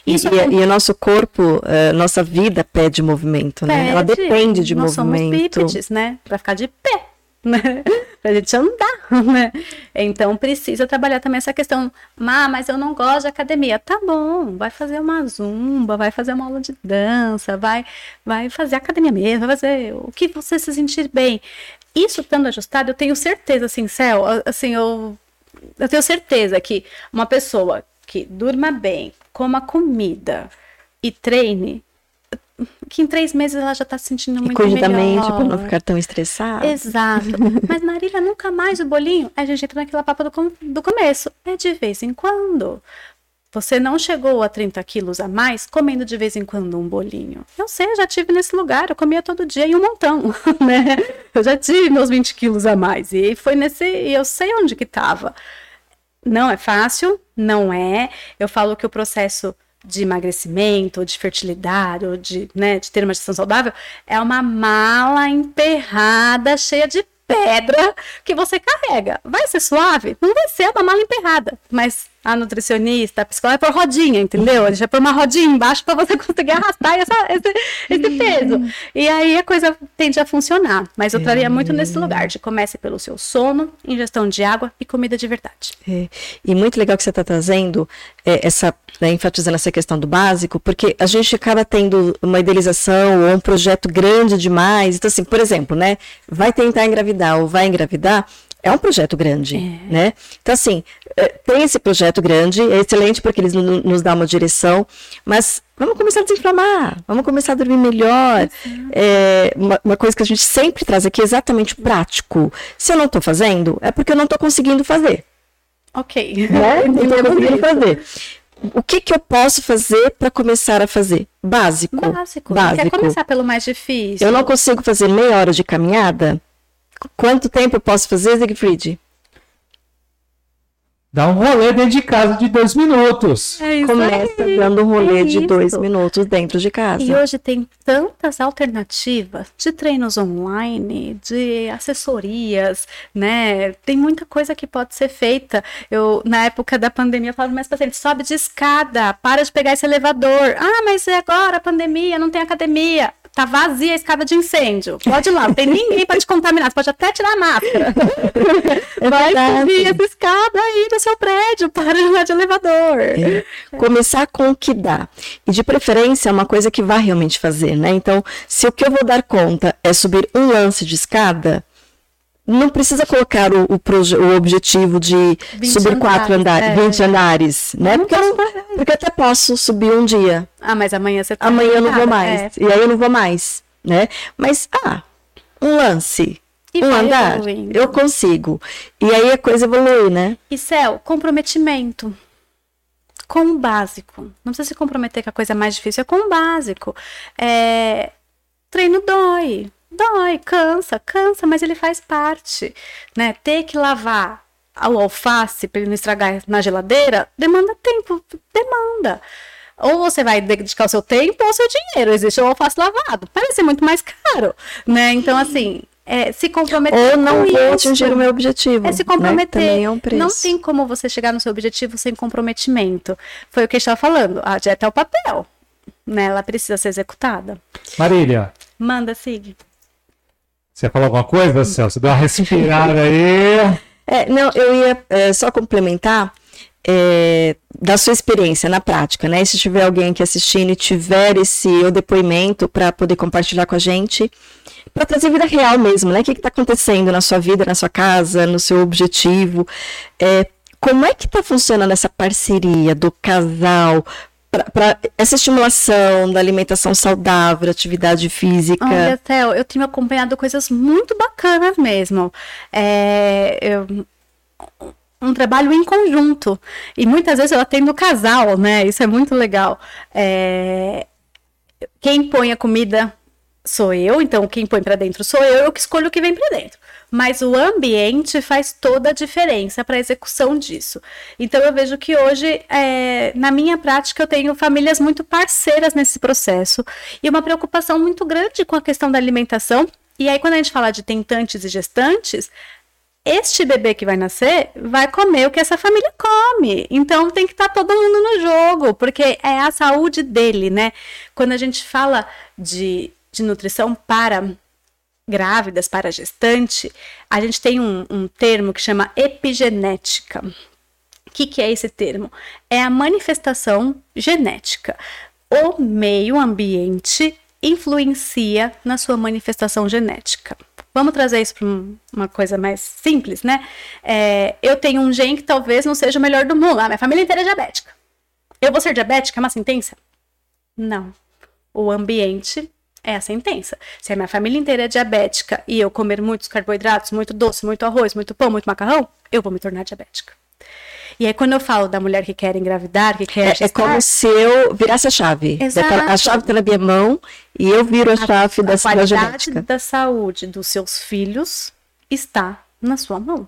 E, Isso e- e o nosso corpo, eh, nossa vida pede movimento, né? Ela pede. depende de Nós somos movimento. bípedes, né? Pra ficar de pé, né? Pra gente andar, né? Então precisa trabalhar também essa questão. Má, mas eu não gosto de academia. Tá bom, vai fazer uma zumba, vai fazer uma aula de dança, vai, vai fazer academia mesmo, vai fazer o que você se sentir bem. Isso estando ajustado, eu tenho certeza, assim, Céu, assim, eu, eu tenho certeza que uma pessoa que durma bem, coma comida e treine, que em três meses ela já tá se sentindo E muito cuide da melhor. mente para não ficar tão estressado. Exato. Mas Marília, nunca mais o bolinho? A gente entra naquela papo do, com- do começo. É de vez em quando. Você não chegou a 30 quilos a mais comendo de vez em quando um bolinho. Eu sei, eu já tive nesse lugar, eu comia todo dia e um montão, né? Eu já tive meus 20 quilos a mais. E foi nesse. E eu sei onde que tava. Não é fácil, não é. Eu falo que o processo de emagrecimento, ou de fertilidade, ou de, né, de ter uma gestão saudável, é uma mala emperrada, cheia de pedra que você carrega. Vai ser suave? Não vai ser uma mala emperrada, mas a nutricionista, a psicóloga vai pôr rodinha, entendeu? Deixa pôr uma rodinha embaixo para você conseguir arrastar essa- esse, esse peso. E aí a coisa tende a funcionar. Mas eu traria muito nesse lugar de comece pelo seu sono, ingestão de água e comida de verdade. É, E muito legal que você está trazendo é, essa, né, enfatizando essa questão do básico, porque a gente acaba tendo uma idealização ou um projeto grande demais. Então, assim, por exemplo, né, vai tentar engravidar ou vai engravidar, é um projeto grande, né? Então, assim, é, tem esse projeto grande, é excelente porque eles no- nos dão uma direção, mas vamos começar a desinflamar, vamos começar a dormir melhor. É, uma, uma coisa que a gente sempre traz aqui é exatamente prático. Se eu não estou fazendo, é porque eu não estou conseguindo fazer Ok. né? Não Entendemos conseguindo fazer. O que, que eu posso fazer para começar a fazer? Básico. Básico. Básico. Quer começar pelo mais difícil? Eu não consigo fazer meia hora de caminhada? Qu- Quanto tempo eu posso fazer, Siegfried? Dá um rolê dentro de casa de dois minutos. É isso Começa aí. dando um rolê É de dois minutos dentro de casa. E hoje tem tantas alternativas de treinos online, de assessorias, né? Tem muita coisa que pode ser feita. Eu, na época da pandemia, eu falava, mas paciente, sobe de escada, para de pegar esse elevador. Ah, mas é agora a pandemia, não tem academia. Tá vazia a escada de incêndio. Pode ir lá, não tem ninguém para te contaminar. Você pode até tirar a máscara. Vai verdade. subir essa escada aí do seu prédio, para de andar de elevador. É. Começar com o que dá. E de preferência, é uma coisa que vai realmente fazer, né? Então, se o que eu vou dar conta é subir um lance de escada, não precisa colocar o, o, o objetivo de 20 subir quatro andares, andares, é. 20 andares, né? Porque, eu- porque até posso subir um dia, Ah, mas amanhã você tá amanhã eu não vou mais, É. e aí eu não vou mais, né? Mas, ah, um lance, E um andar, evoluindo. eu consigo. E aí a coisa evolui, né? E Céu, comprometimento. Com o básico. Não precisa se comprometer com a coisa mais difícil, é com o básico. É, Treino dói. Dói, cansa, cansa, mas ele faz parte. Né? Ter que lavar o alface para ele não estragar na geladeira demanda tempo, demanda. Ou você vai dedicar o seu tempo ou o seu dinheiro. Existe o alface lavado. Parece muito mais caro, né? Então, assim, é, se comprometer Ou não com vou atingir o meu objetivo. É se né? comprometer. Também é um preço. Não tem como você chegar no seu objetivo sem comprometimento. Foi o que a gente estava falando. A dieta é o papel. Né? Ela precisa ser executada. Marília, Manda, Sig. Você ia falar alguma coisa, Celso? Deu uma respirada aí. É, não, eu ia é, só complementar é, da sua experiência na prática, né? Se tiver alguém aqui assistindo e tiver esse o depoimento para poder compartilhar com a gente, para trazer vida real mesmo, né? O que está acontecendo na sua vida, na sua casa, no seu objetivo? É, como é que está funcionando essa parceria do casal para essa estimulação da alimentação saudável, atividade física? Olha, Theo, eu tenho acompanhado coisas muito bacanas mesmo. É, eu- um trabalho em conjunto. E muitas vezes eu atendo casal, né? Isso é muito legal. É, quem põe a comida sou eu, então quem põe pra dentro sou eu, eu que escolho o que vem pra dentro. Mas o ambiente faz toda a diferença para a execução disso. Então eu vejo que hoje, é, na minha prática, eu tenho famílias muito parceiras nesse processo e uma preocupação muito grande com a questão da alimentação. E aí, quando a gente fala de tentantes e gestantes, este bebê que vai nascer vai comer o que essa família come. Então tem que estar todo mundo no jogo, porque é a saúde dele, né? Quando a gente fala de, de nutrição para grávidas, para gestante, a gente tem um, um termo que chama epigenética. O que, que é esse termo? É a manifestação genética. O meio ambiente influencia na sua manifestação genética. Vamos trazer isso para uma coisa mais simples, né? É, eu tenho um gene que talvez não seja o melhor do mundo. Ah, minha família inteira é diabética. Eu vou ser diabética? É uma sentença? Não. O ambiente é a sentença. Se a minha família inteira é diabética e eu comer muitos carboidratos, muito doce, muito arroz, muito pão, muito macarrão, eu vou me tornar diabética. E aí, quando eu falo da mulher que quer engravidar, que quer É, é gestar, como se eu virasse a chave. Exato. A chave está na minha mão e eu viro a chave da, a da qualidade genética. da saúde dos seus filhos está na sua mão.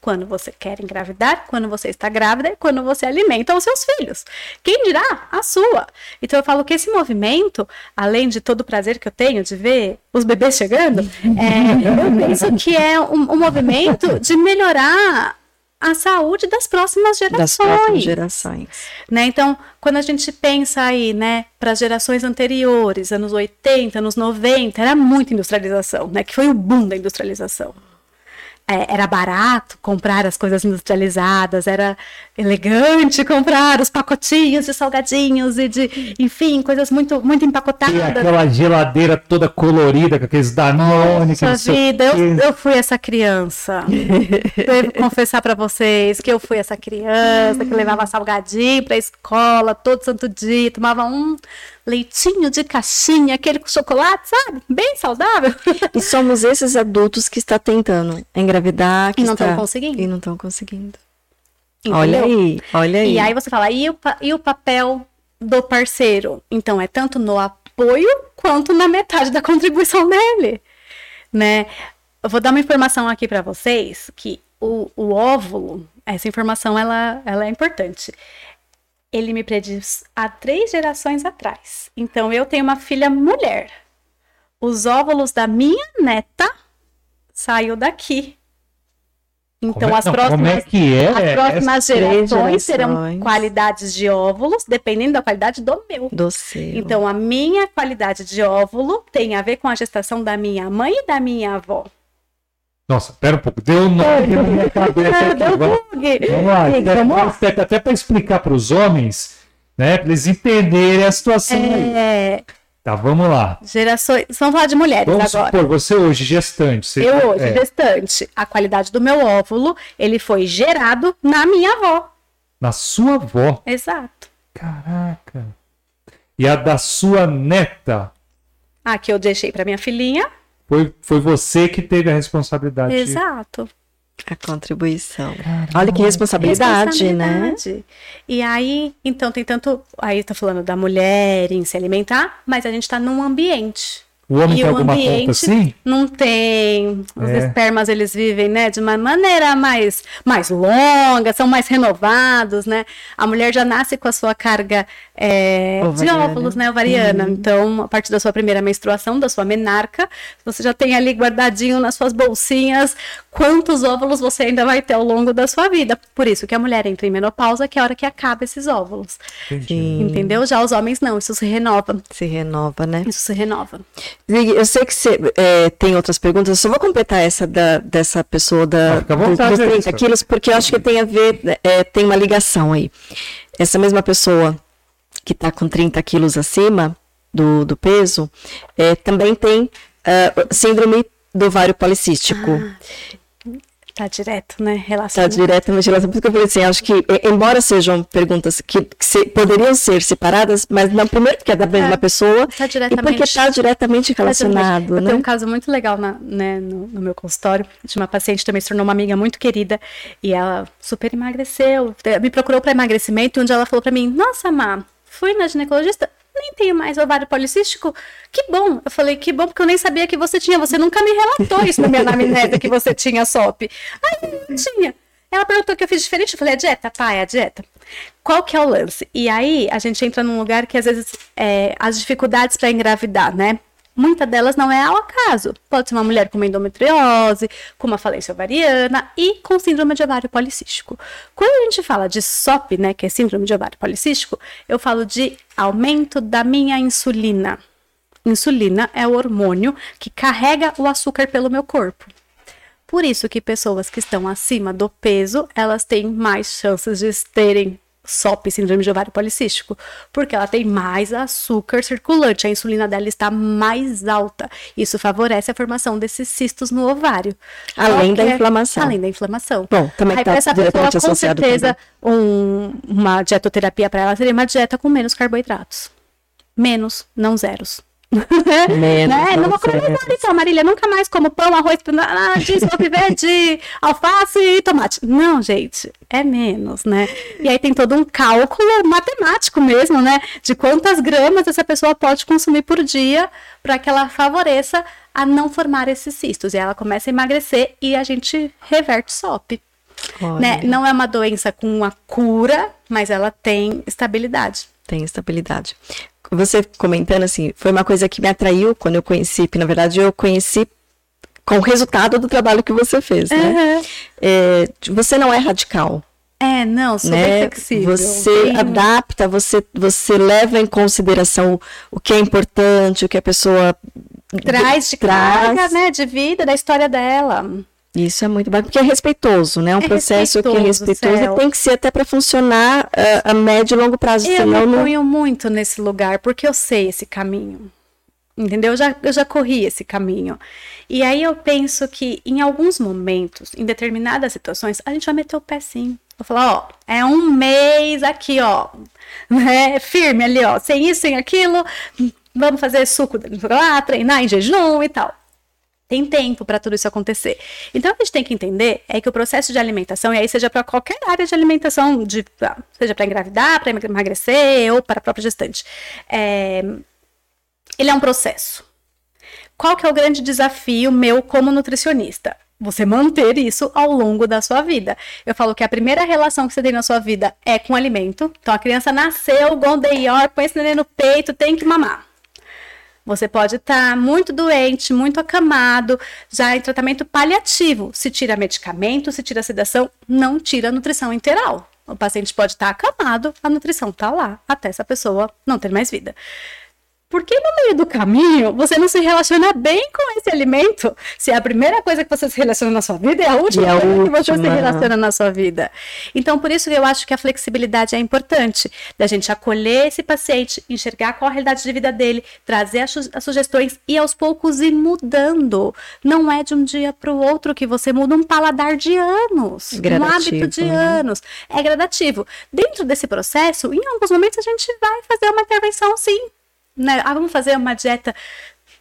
Quando você quer engravidar, quando você está grávida e quando você alimenta os seus filhos. Quem dirá? A sua. Então eu falo que esse movimento, além de todo o prazer que eu tenho de ver os bebês chegando, é, eu penso que é um, um movimento de melhorar a saúde das próximas Das gerações próximas gerações. né? Então, quando a gente pensa aí, né, para as gerações anteriores, anos 80, anos 90, era muita industrialização, né? Que foi o boom da industrialização. É, era barato comprar as coisas industrializadas, era elegante comprar os pacotinhos de salgadinhos e de, enfim, coisas muito, muito E empacotadas. aquela geladeira toda colorida, com aqueles Danone, Nossa o vida, eu, eu fui essa criança. Devo confessar pra vocês que eu fui essa criança que levava salgadinho pra escola todo santo dia, tomava um leitinho de caixinha, aquele com chocolate, sabe? Bem saudável. E somos esses adultos que está tentando engravidar, que E não está... tão conseguindo. E não estão conseguindo. Olha Entendeu? aí, olha aí. E aí você fala, e o, e o papel do parceiro? Então, é tanto no apoio quanto na metade da contribuição dele, né? Eu vou dar uma informação aqui para vocês, que o, o óvulo, essa informação, ela, ela é importante. Ele me prediz há três gerações atrás. Então, eu tenho uma filha mulher. Os óvulos da minha neta saiu daqui. Então, é- as próximas Como é que é? as próximas gerações terão qualidades de óvulos dependendo da qualidade do meu. Do seu. Então, a minha qualidade de óvulo tem a ver com a gestação da minha mãe e da minha avó. Nossa, pera um pouco. Deu um nó na minha cabeça. Aqui. deu Vamos, vamos lá. Até, vamos até, até para explicar para os homens, né? Para eles entenderem a situação aí. É, Tá, vamos lá. Gerações. Vamos falar de mulheres Vamos agora. supor, você hoje, gestante. Você, Eu hoje, é, gestante, a qualidade do meu óvulo, ele foi gerado na minha avó. Na sua avó. Exato. Caraca. E a da sua neta. A que eu deixei para minha filhinha. Foi, foi você que teve a responsabilidade. Exato. A contribuição. Olha que responsabilidade, né? Responsabilidade. E aí, então tem tanto. Aí tá falando da mulher em se alimentar, mas a gente tá num ambiente. O homem E tem o alguma conta assim? Não tem. Os É. espermas eles vivem, né, de uma maneira mais, mais longa, são mais renovados, né? A mulher já nasce com a sua carga é, de óvulos, né, ovariana. Então, a partir da sua primeira menstruação, da sua menarca, você já tem ali guardadinho nas suas bolsinhas quantos óvulos você ainda vai ter ao longo da sua vida. Por isso que a mulher entra em menopausa, que é a hora que acaba esses óvulos. Entendi. Entendeu? Já os homens não, isso se renova. se renova, né? Isso se renova. Eu sei que você é, tem outras perguntas, eu só vou completar essa da, dessa pessoa da, Ah, vontade, dos 30 Elissa. quilos, porque eu acho que tem a ver, é, tem uma ligação aí. Essa mesma pessoa que está com 30 quilos acima do, do peso, é, também tem ah, síndrome do ovário policístico. Tá direto, né? Está Relacionado. diretamente relacionado. Por isso que eu falei assim, acho que, embora sejam perguntas que, que se- poderiam ser separadas, mas não, primeiro porque é da mesma pessoa, Tá e porque está diretamente relacionado, Eu né? tenho um caso muito legal na- né, no, no meu consultório de uma paciente também se tornou uma amiga muito querida e ela super emagreceu, eh, me procurou para emagrecimento e um dia ela falou para mim: Nossa, Má, fui na ginecologista, nem tenho mais ovário policístico. Que bom. Eu falei: Que bom, porque eu nem sabia que você tinha. Você nunca me relatou isso na minha anamnese que você tinha SOP. Ai, não tinha. Ela perguntou o que eu fiz diferente. Eu falei, a dieta, pai, a dieta. Qual que é o lance? E aí a gente entra num lugar que às vezes é, as dificuldades para engravidar, né? Muitas delas não é ao acaso. Pode ser uma mulher com uma endometriose, com uma falência ovariana e com síndrome de ovário policístico. Quando a gente fala de SOP, né, que é síndrome de ovário policístico, eu falo de aumento da minha insulina. Insulina é o hormônio que carrega o açúcar pelo meu corpo. Por isso que pessoas que estão acima do peso, elas têm mais chances de terem SOP, síndrome de ovário policístico, porque ela tem mais açúcar circulante, a insulina dela está mais alta. Isso favorece a formação desses cistos no ovário. Além da inflamação. Além da inflamação. Bom, também Aí tá pra essa pessoa, com certeza, um- uma dietoterapia para ela seria uma dieta com menos carboidratos. Menos, não zeros. Menos, né? não Não vou comer nada então, Marília. Nunca mais como pão, arroz, nada disso, vou viver de alface e tomate. Não, gente, é menos, né? E aí tem todo um cálculo matemático mesmo, né? De quantas gramas essa pessoa pode consumir por dia para que ela favoreça a não formar esses cistos. E ela começa a emagrecer e a gente reverte SOP. Né? Não é uma doença com uma cura, mas ela tem estabilidade. Tem estabilidade. Você comentando assim, foi uma coisa que me atraiu quando eu conheci, porque na verdade eu conheci com o resultado do trabalho que você fez, né? É, você não é radical, É, não, sou né? flexível. Você adapta, você, você leva em consideração o que é importante, o que a pessoa traz de traz. carga, né, de vida, da história dela. Isso é muito bacana, porque é respeitoso, né? É um É processo que é respeitoso, Céu. e tem que ser até para funcionar ah, a médio e longo prazo, Eu senão me não... ponho muito nesse lugar, porque eu sei esse caminho. Entendeu? Eu já, eu já corri esse caminho. E aí eu penso que em alguns momentos, em determinadas situações, a gente vai meter o pé sim. Vou falar, ó, é um mês aqui, ó, né, firme ali, ó, sem isso, sem aquilo, vamos fazer suco lá, treinar em jejum e tal. Tem tempo para tudo isso acontecer. Então, a gente tem que entender é que o processo de alimentação, e aí seja para qualquer área de alimentação, de, ah, seja para engravidar, para emagrecer ou para a própria gestante, é, ele é um processo. Qual que é o grande desafio meu como nutricionista? Você manter isso ao longo da sua vida. Eu falo que a primeira relação que você tem na sua vida é com o alimento. Então, a criança nasceu, gondeior, põe esse neném no peito, tem que mamar. Você pode estar muito doente, muito acamado, já em tratamento paliativo. Se tira medicamento, se tira sedação, não tira a nutrição integral. O paciente pode estar acamado, a nutrição está lá, até essa pessoa não ter mais vida. Porque no meio do caminho você não se relaciona bem com esse alimento. Se é a primeira coisa que você se relaciona na sua vida, é a última a coisa que você se última. relaciona na sua vida. Então, por isso que eu acho que a flexibilidade é importante, da gente acolher esse paciente, enxergar qual a realidade de vida dele, trazer as, su- as sugestões e aos poucos ir mudando. Não é de um dia para o outro que você muda um paladar de anos, um Gradativo, hábito de né? anos. É gradativo. Dentro desse processo, em alguns momentos a gente vai fazer uma intervenção sim. Né? Ah, vamos fazer uma dieta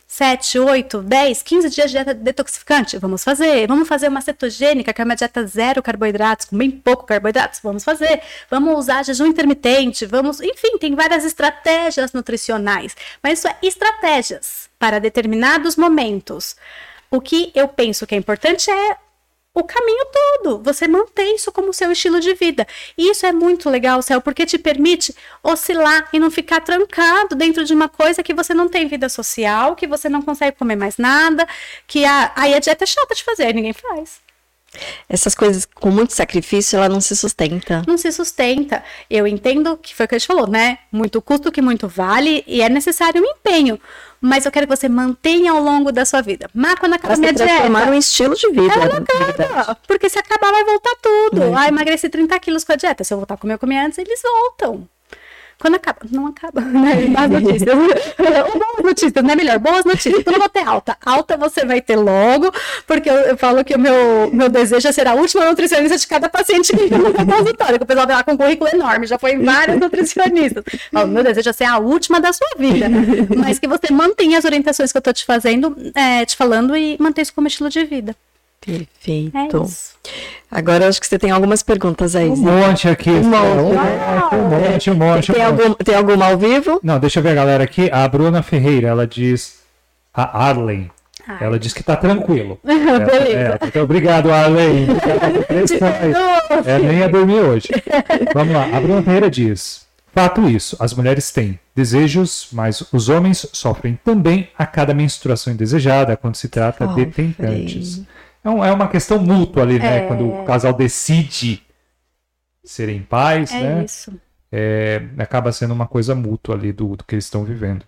7, 8, 10, 15 dias de dieta detoxificante? Vamos fazer. Vamos fazer uma cetogênica, que é uma dieta zero carboidratos, com bem pouco carboidratos? Vamos fazer. Vamos usar jejum intermitente, vamos. Enfim, tem várias estratégias nutricionais. Mas isso é estratégias para determinados momentos. O que eu penso que é importante é o caminho todo. Você mantém isso como seu estilo de vida. E isso é muito legal, Céu, porque te permite oscilar e não ficar trancado dentro de uma coisa que você não tem vida social, que você não consegue comer mais nada, que a, aí a dieta é chata de fazer, ninguém faz. Essas coisas com muito sacrifício, ela não se sustenta. Não se sustenta. Eu entendo que foi o que a gente falou, né? Muito custo que muito vale e é necessário um empenho. Mas eu quero que você mantenha ao longo da sua vida. Mas quando acaba Pra minha se transformar dieta. num estilo de vida. Ela na verdade. acaba, porque se acabar vai voltar tudo. Vai. Ah, emagreci 30 quilos com a dieta. Se eu voltar a comer, eu comi antes, eles voltam. Quando acaba, não acaba, né? Notícias. Ou boas notícias, né? Melhor, boas notícias. Tu não vai ter alta. Alta você vai ter logo, porque eu, eu falo que o meu, meu desejo é ser a última nutricionista de cada paciente que entra no consultório. O pessoal vai lá com um currículo enorme, já foi em várias nutricionistas. Falo, meu desejo é ser a última da sua vida. Mas que você mantenha as orientações que eu tô te fazendo, é, te falando e mantenha isso como estilo de vida. Perfeito. É. Agora eu acho que você tem algumas perguntas aí. Um monte aqui. Um monte, um né? monte, um monte, um monte. Tem, um monte. algum, tem alguma ao vivo? Não, deixa eu ver a galera aqui. A Bruna Ferreira, ela diz. A Arlen. Ela diz que tá tranquilo. Beleza. É, então, obrigado, Arlen. É, nem ia dormir hoje. Vamos lá. A Bruna Ferreira diz: Fato isso, as mulheres têm desejos, mas os homens sofrem também a cada menstruação indesejada quando se trata de tentantes. É, um- é uma questão mútua ali, né? É. Quando o casal decide serem pais, É né? isso. é, acaba sendo uma coisa mútua ali do, do que eles estão vivendo.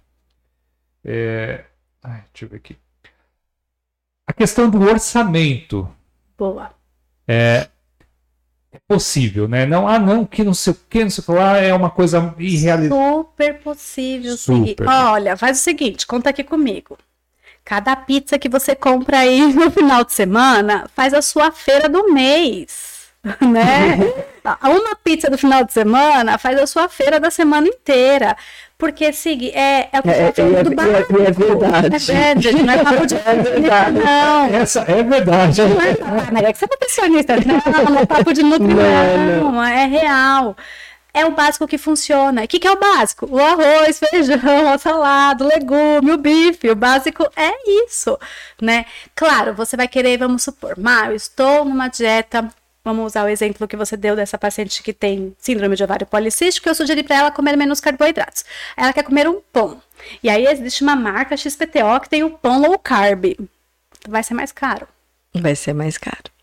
É, ai, deixa eu ver aqui. A questão do orçamento Boa. é, é possível, né? Não, ah, não, que não sei o que, não sei o que lá, é uma coisa irrealizável. Super possível Super. Olha, faz o seguinte, conta aqui comigo. Cada pizza que você compra aí no final de semana faz a sua feira do mês. Né? Uma pizza do final de semana faz a sua feira da semana inteira. Porque, Sig, é, é o que É, falando é- do é- básico. é verdade. É, gente, não é papo de verdade. não. Essa é verdade. Ah, Maria, que você é nutricionista. Não, não é papo de nutrição. Não, Não, é real. É o básico que funciona. O que, que é o básico? O arroz, feijão, a salada, o legume, o bife. O básico é isso, né? Claro, você vai querer, vamos supor, eu estou numa dieta. Vamos usar o exemplo que você deu dessa paciente que tem síndrome de ovário policístico. Eu sugeri para ela comer menos carboidratos. Ela quer comer um pão. E aí existe uma marca XPTO que tem o pão low carb. Vai ser mais caro. Vai ser mais caro.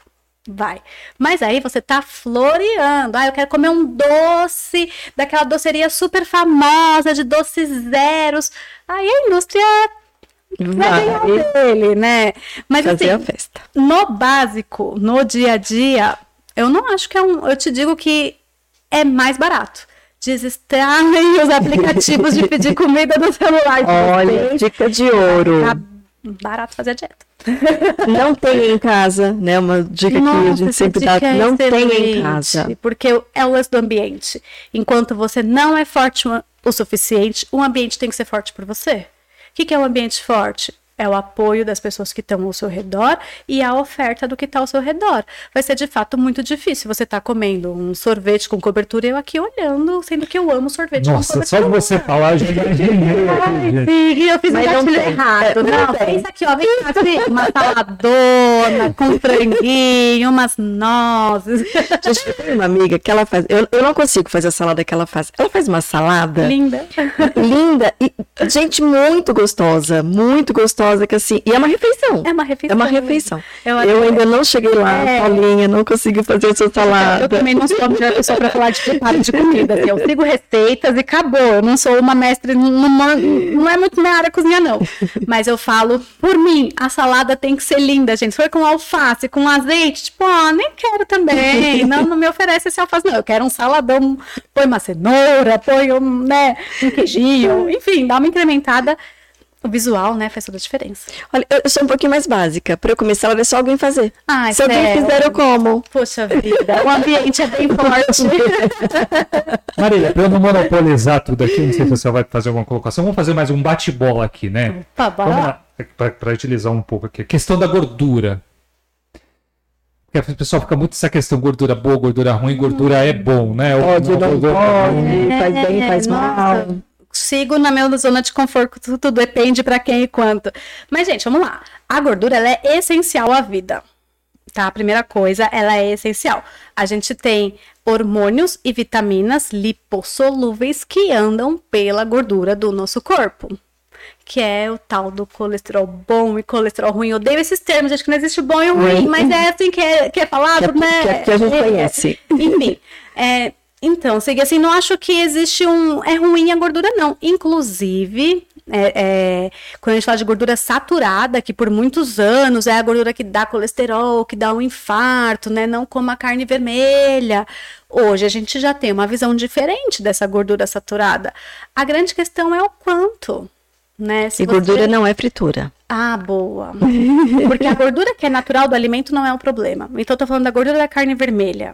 Vai. Mas aí você tá floreando. Ah, eu quero comer um doce daquela doceria super famosa de doces zeros. Aí a indústria vai ganhar Vai dele, né? Mas fazer a assim, festa. no básico, no dia a dia, eu não acho que é um. Eu te digo que é mais barato. Desinstalem os aplicativos de pedir comida no celular. Olha, dica de ouro. Barato fazer a dieta. Não tem em casa, né? Uma dica que a Nossa, gente sempre dá. é Não tem em casa. Porque é o lance do ambiente. Enquanto você não é forte o- o suficiente, o ambiente tem que ser forte por você. O que, que é um ambiente forte? É o apoio das pessoas que estão ao seu redor e a oferta do que está ao seu redor. Vai ser de fato muito difícil você estar comendo um sorvete com cobertura e eu aqui olhando, sendo que eu amo sorvete com Nossa, cobertura. só de você falar, eu já aqui, Ai, sim, eu fiz Mas um gatilho errado. Não Não, pensa aqui, ó. Vem cá, assim, uma saladona com franguinho, umas nozes. Gente, eu tenho uma amiga que ela faz. Eu, eu não consigo fazer a salada que ela faz. Ela faz uma salada Linda. linda e, gente, muito gostosa. Muito gostosa. Gostosa que assim. E é uma refeição. É uma refeição. É uma refeição. Eu, Eu ainda não cheguei lá, É. Paulinha, não consegui fazer a sua Eu salada. também não sou a melhor pessoa para falar de preparo de comida. assim, eu sigo receitas e acabou. Eu não sou uma mestre, numa, não é muito minha área cozinhar, não. Mas eu falo, por mim, a salada tem que ser linda, gente. Se for com alface, com azeite, tipo, ó, nem quero também. Não, não me oferece esse alface, não. Eu quero um saladão, põe uma cenoura, põe um, né, um queijinho. Enfim, dá uma incrementada. O visual, né, faz toda a diferença. Olha, eu sou um pouquinho mais básica. Para eu comer salada é só alguém fazer. Ai, Se alguém fizer, eu como. Poxa vida, o ambiente é bem forte. Marília, para eu não monopolizar tudo aqui, não sei se você vai fazer alguma colocação, vamos fazer mais um bate-bola aqui, né? Opa, bora Vamos lá. para utilizar um pouco aqui. A questão da gordura. Porque o pessoal fica muito essa questão gordura boa, gordura ruim, gordura é bom, né? Ou Pode, não é pode, faz bem, faz nossa, mal. Sigo na minha zona de conforto, tudo depende pra quem e quanto. Mas, gente, vamos lá. A gordura, ela é essencial à vida. Tá? A primeira coisa, ela é essencial. A gente tem hormônios e vitaminas lipossolúveis que andam pela gordura do nosso corpo. Que é o tal do colesterol bom e colesterol ruim. Eu odeio esses termos, acho que não existe bom e ruim, mas é assim que é, que é falado, Que é- né? que é- que a gente conhece. enfim, é, então, Segui, assim, não acho que existe um. É ruim a gordura, não. Inclusive, é, é, quando a gente fala de gordura saturada, que por muitos anos é a gordura que dá colesterol, que dá um infarto, né? Não como a carne vermelha. Hoje a gente já tem uma visão diferente dessa gordura saturada. A grande questão é o quanto. Né? Se E você- gordura não é fritura. ah, boa. Porque a gordura que é natural do alimento não é o problema. Então, eu tô falando da gordura da carne vermelha.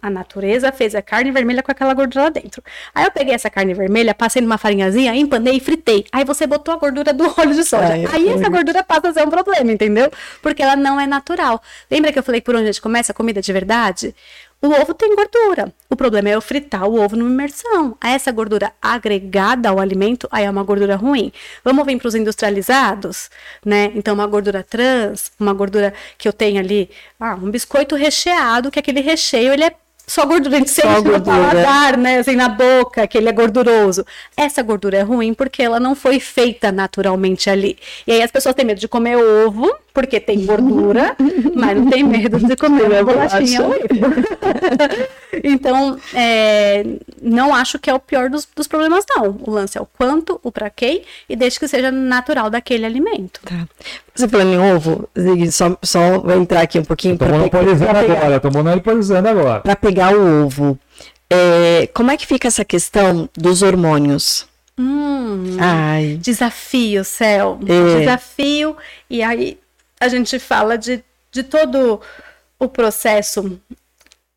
A natureza fez a carne vermelha com aquela gordura lá dentro. Aí eu peguei essa carne vermelha, passei numa farinhazinha, empanei e fritei. Aí você botou a gordura do óleo de soja. Ai, eu Aí essa gordura passa a ser um problema, entendeu? Porque ela não é natural. Lembra que eu falei por onde a gente começa a comida de verdade? O ovo tem gordura. O problema é eu fritar o ovo numa imersão. Aí essa gordura agregada ao alimento, aí é uma gordura ruim. Vamos vir para os industrializados, né? Então, uma gordura trans, uma gordura que eu tenho ali, ah, um biscoito recheado, que aquele recheio, ele é só gordura, a gente sente no paladar, né? Assim, na boca, que ele é gorduroso. Essa gordura é ruim porque ela não foi feita naturalmente ali. E aí as pessoas têm medo de comer ovo, porque tem gordura, mas não tem medo de comer uma bolachinha. Então, é, não acho que é o pior dos, dos problemas, não. O lance é o quanto, o pra quem, e desde que seja natural daquele alimento. Tá. Você falando em ovo, só, só vou entrar aqui um pouquinho Tô para monopolizando agora, tô monopolizando agora. para pegar o ovo. É, como é que fica essa questão dos hormônios? Hum, Ai, desafio, Céu. É. Desafio. E aí a gente fala de, de todo o processo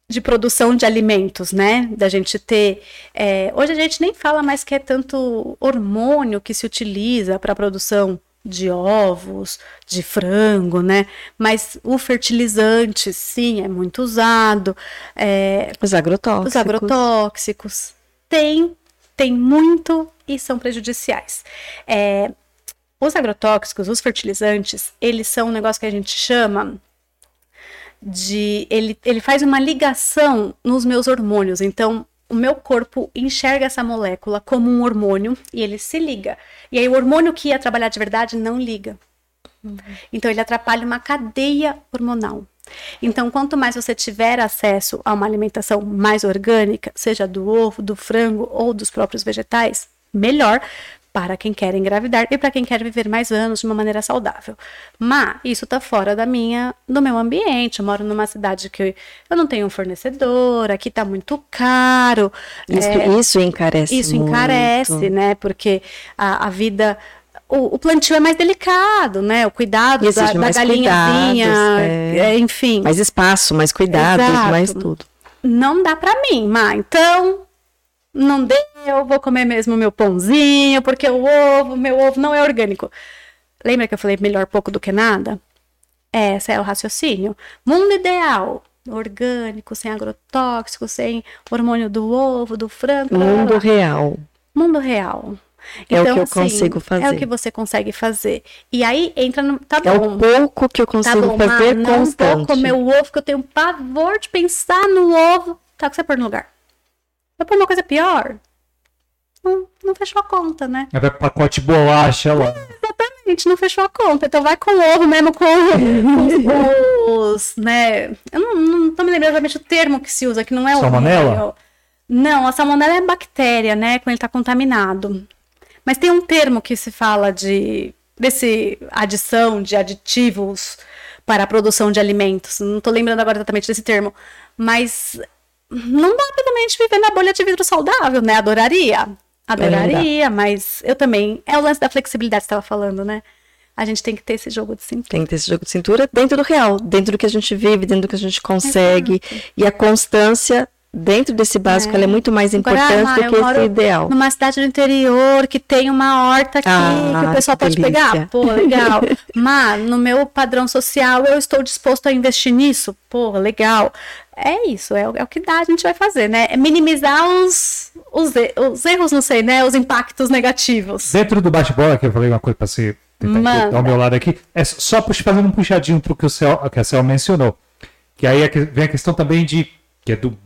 de produção de alimentos, né? Da gente ter. é, hoje a gente nem fala mais que é tanto hormônio que se utiliza para a produção de ovos, de frango, né? Mas o fertilizante, sim, é muito usado. É, os agrotóxicos. os agrotóxicos. Tem, tem muito e são prejudiciais. É, os agrotóxicos, os fertilizantes, eles são um negócio que a gente chama de. Ele, ele faz uma ligação nos meus hormônios. Então, o meu corpo enxerga essa molécula como um hormônio e ele se liga. E aí, o hormônio que ia trabalhar de verdade não liga. Então, ele atrapalha uma cadeia hormonal. Então, quanto mais você tiver acesso a uma alimentação mais orgânica, seja do ovo, do frango ou dos próprios vegetais, melhor para quem quer engravidar e para quem quer viver mais anos de uma maneira saudável. Mas isso está fora da minha, do meu ambiente. Eu moro numa cidade que eu não tenho um fornecedor, aqui está muito caro. Isso, é, isso encarece isso muito. encarece, né? Porque a, a vida. O, plantio é mais delicado, né? O cuidado da, da mais galinhazinha, é. é, enfim. Mais espaço, mais cuidados, Exato. mais tudo. Não dá pra mim, mas então não deu, eu vou comer mesmo meu pãozinho, porque o ovo, meu ovo não é orgânico. Lembra que eu falei melhor pouco do que nada? Esse é o raciocínio. Mundo ideal, orgânico, sem agrotóxico, sem hormônio do ovo, do frango. Mundo real. Mundo real. É o Então, que eu assim, consigo fazer. É o que você consegue fazer. E aí entra no. Tá É bom. o pouco que eu Tá consigo bom, fazer não constante. vou comer o ovo, que eu tenho pavor de pensar no ovo. Tá, o que você pôr no lugar? Vai pôr uma coisa pior? Não, não fechou a conta, né? É pacote bolacha lá. Exatamente. gente não fechou a conta. Então vai com o ovo mesmo, com os, né? Eu não, não tô me lembrando exatamente o termo que se usa, que não é o. Salmonela? Não, a salmonela é bactéria, né? Quando ele tá contaminado. Mas tem um termo que se fala de desse adição de aditivos para a produção de alimentos. Não estou lembrando agora exatamente desse termo, mas não dá pra também viver na bolha de vidro saudável, né? Adoraria. Adoraria, mas eu também. É o lance da flexibilidade que você estava falando, né? A gente tem que ter esse jogo de cintura. Tem que ter esse jogo de cintura dentro do real, dentro do que a gente vive, dentro do que a gente consegue. Exato. E a constância dentro desse básico, é. ela é muito mais importante Agora, do que esse ideal. Numa cidade do interior que tem uma horta aqui ah, que o pessoal que pode delícia. pegar. Pô, legal. Mas no meu padrão social eu estou disposto a investir nisso. Pô, legal. É isso, é, é o que dá, a gente vai fazer, né? É minimizar os, os, os erros, não sei, né? Os impactos negativos. Dentro do bate-bola, que eu falei uma coisa para você tentar ao meu lado aqui, é só fazendo um puxadinho para o que, o Céu, que a Céu mencionou. Que aí é vem a questão também de que é do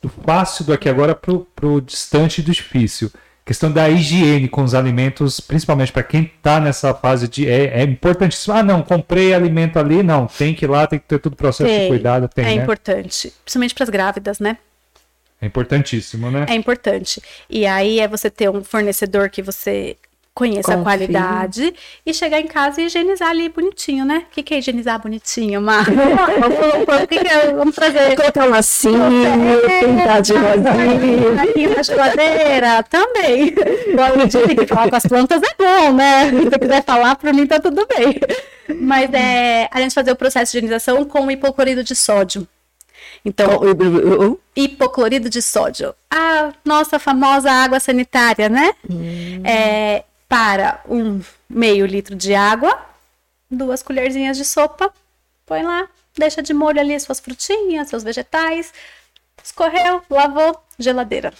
do fácil do aqui agora para o distante do difícil. Questão da higiene com os alimentos, principalmente para quem está nessa fase de. É, é importantíssimo. Ah, não, comprei alimento ali. Não, tem que ir lá, tem que ter todo o processo tem, de cuidado. Tem, é né? importante. Principalmente para as grávidas, né? É importantíssimo, né? É importante. E aí é você ter um fornecedor que você conheça Confio. a qualidade e chegar em casa e higienizar ali bonitinho, né? O que, que é higienizar bonitinho, Mar? vamos, que que é? vamos trazer. Colocar um lacinho, pintar de rosinha. Aqui na geladeira, também. Tem que falar com as plantas é bom, né? Se você quiser falar, para mim tá tudo bem. Mas é a gente fazer o processo de higienização com hipoclorido de sódio. Então, hipoclorido de sódio. A nossa famosa água sanitária, né? Hum. É, para um meio litro de água, duas colherzinhas de sopa, põe lá, deixa de molho ali suas frutinhas, seus vegetais, escorreu, lavou, geladeira.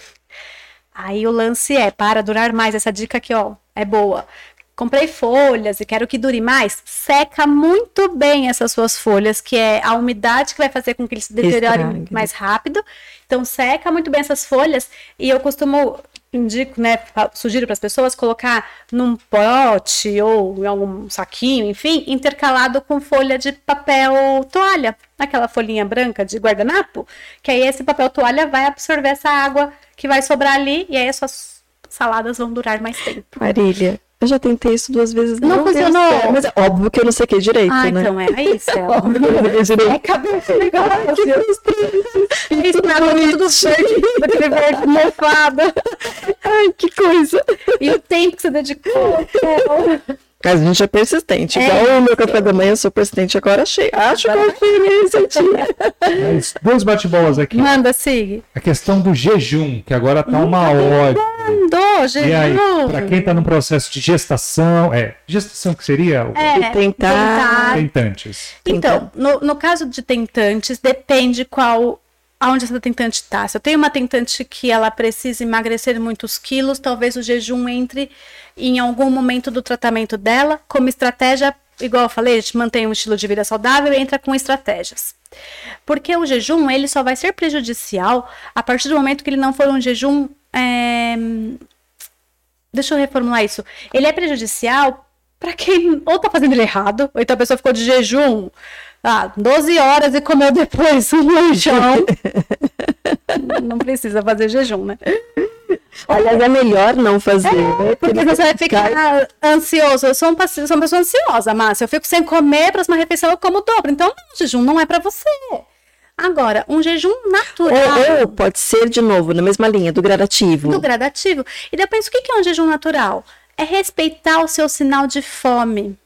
Aí o lance é, para durar mais, essa dica aqui, ó, é boa. Comprei folhas e quero que dure mais. Seca muito bem essas suas folhas, que é a umidade que vai fazer com que eles se deteriorem mais rápido. Então, seca muito bem essas folhas. E eu costumo indico, né, sugiro para as pessoas colocar num pote ou em algum saquinho, enfim, intercalado com folha de papel toalha, aquela folhinha branca de guardanapo, que aí esse papel toalha vai absorver essa água que vai sobrar ali e aí as suas saladas vão durar mais tempo. Marília, eu já tentei isso duas vezes. Não, não funcionou. Certo, mas é óbvio que eu não sei que direito, ah, né? então é isso. É óbvio que eu não sei direito. É cabeça legal. Isso na água tudo verde, daquele verde mofado. Ai, que coisa. E o tempo que você dedicou. Mas a gente é persistente. É. Igual o meu café da manhã, eu sou persistente. Agora achei. Acho que eu achei minha receitinha. Dois bate-bolas aqui. Manda, siga. A questão do jejum, que agora tá uma hora. Mandou, jejum. E aí, pra quem tá no processo de gestação, é, gestação que seria? É, tentar. Tentantes. Então, no, no caso de tentantes, depende qual aonde essa tentante está. Se eu tenho uma tentante que ela precisa emagrecer muitos quilos, talvez o jejum entre em algum momento do tratamento dela como estratégia, igual eu falei, mantém um estilo de vida saudável e entra com estratégias. Porque o jejum ele só vai ser prejudicial a partir do momento que ele não for um jejum. É... Deixa eu reformular isso. Ele é prejudicial para quem ou tá fazendo ele errado, ou então a pessoa ficou de jejum ah, 12 horas e comeu depois um lanchão. não precisa fazer jejum, né? Aliás, é melhor não fazer, é, né? Porque você vai ficar ansioso. Eu sou, um, sou uma pessoa ansiosa, Márcia. Eu fico sem comer, próxima refeição eu como dobro. Então, o jejum não é para você. Agora, um jejum natural. Ou, ou, pode ser, de novo, na mesma linha, do gradativo. Do gradativo. E depois, o que é um jejum natural? É respeitar o seu sinal de fome.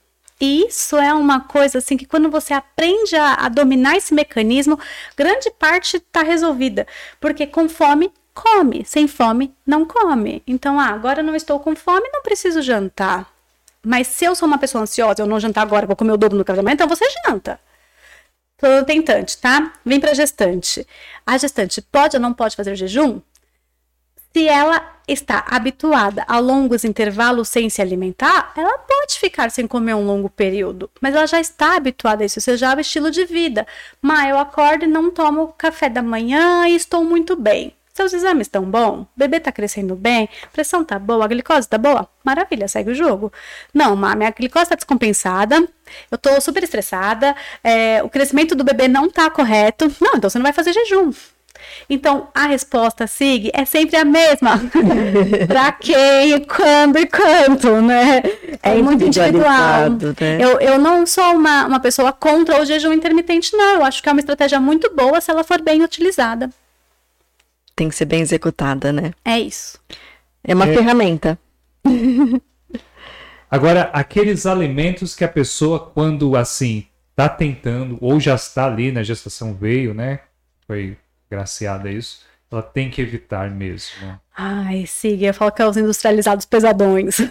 E isso é uma coisa assim que quando você aprende a, a dominar esse mecanismo, grande parte está resolvida. Porque com fome, come. Sem fome, não come. Então, ah, agora não estou com fome, não preciso jantar. Mas se eu sou uma pessoa ansiosa, eu não jantar agora, vou comer o dobro no café da manhã, então você janta. Tô tentante, tá? Vem pra gestante. A gestante pode ou não pode fazer jejum? Se ela está habituada a longos intervalos sem se alimentar, ela pode ficar sem comer um longo período, mas ela já está habituada a isso, já é o estilo de vida. Mas eu acordo e não tomo café da manhã e estou muito bem. Teus exames estão bom? Bebê tá crescendo bem? Pressão tá boa? Glicose tá boa? Maravilha, segue o jogo. Não, má, minha glicose tá descompensada, eu tô super estressada, é, o crescimento do bebê não tá correto. Não, então você não vai fazer jejum. Então, a resposta, SIG, é sempre a mesma. pra quem, quando e quanto, né? É, muito individual. Né? Eu, eu não sou uma, uma pessoa contra o jejum intermitente, não. Eu acho que é uma estratégia muito boa se ela for bem utilizada. Tem que ser bem executada, né? É isso. É uma é. ferramenta. Agora, aqueles alimentos que a pessoa, quando assim, tá tentando, ou já está ali na gestação, veio, né? Foi graciada a isso, ela tem que evitar mesmo. Né? Ai, sim, eu falo que é os industrializados pesadões.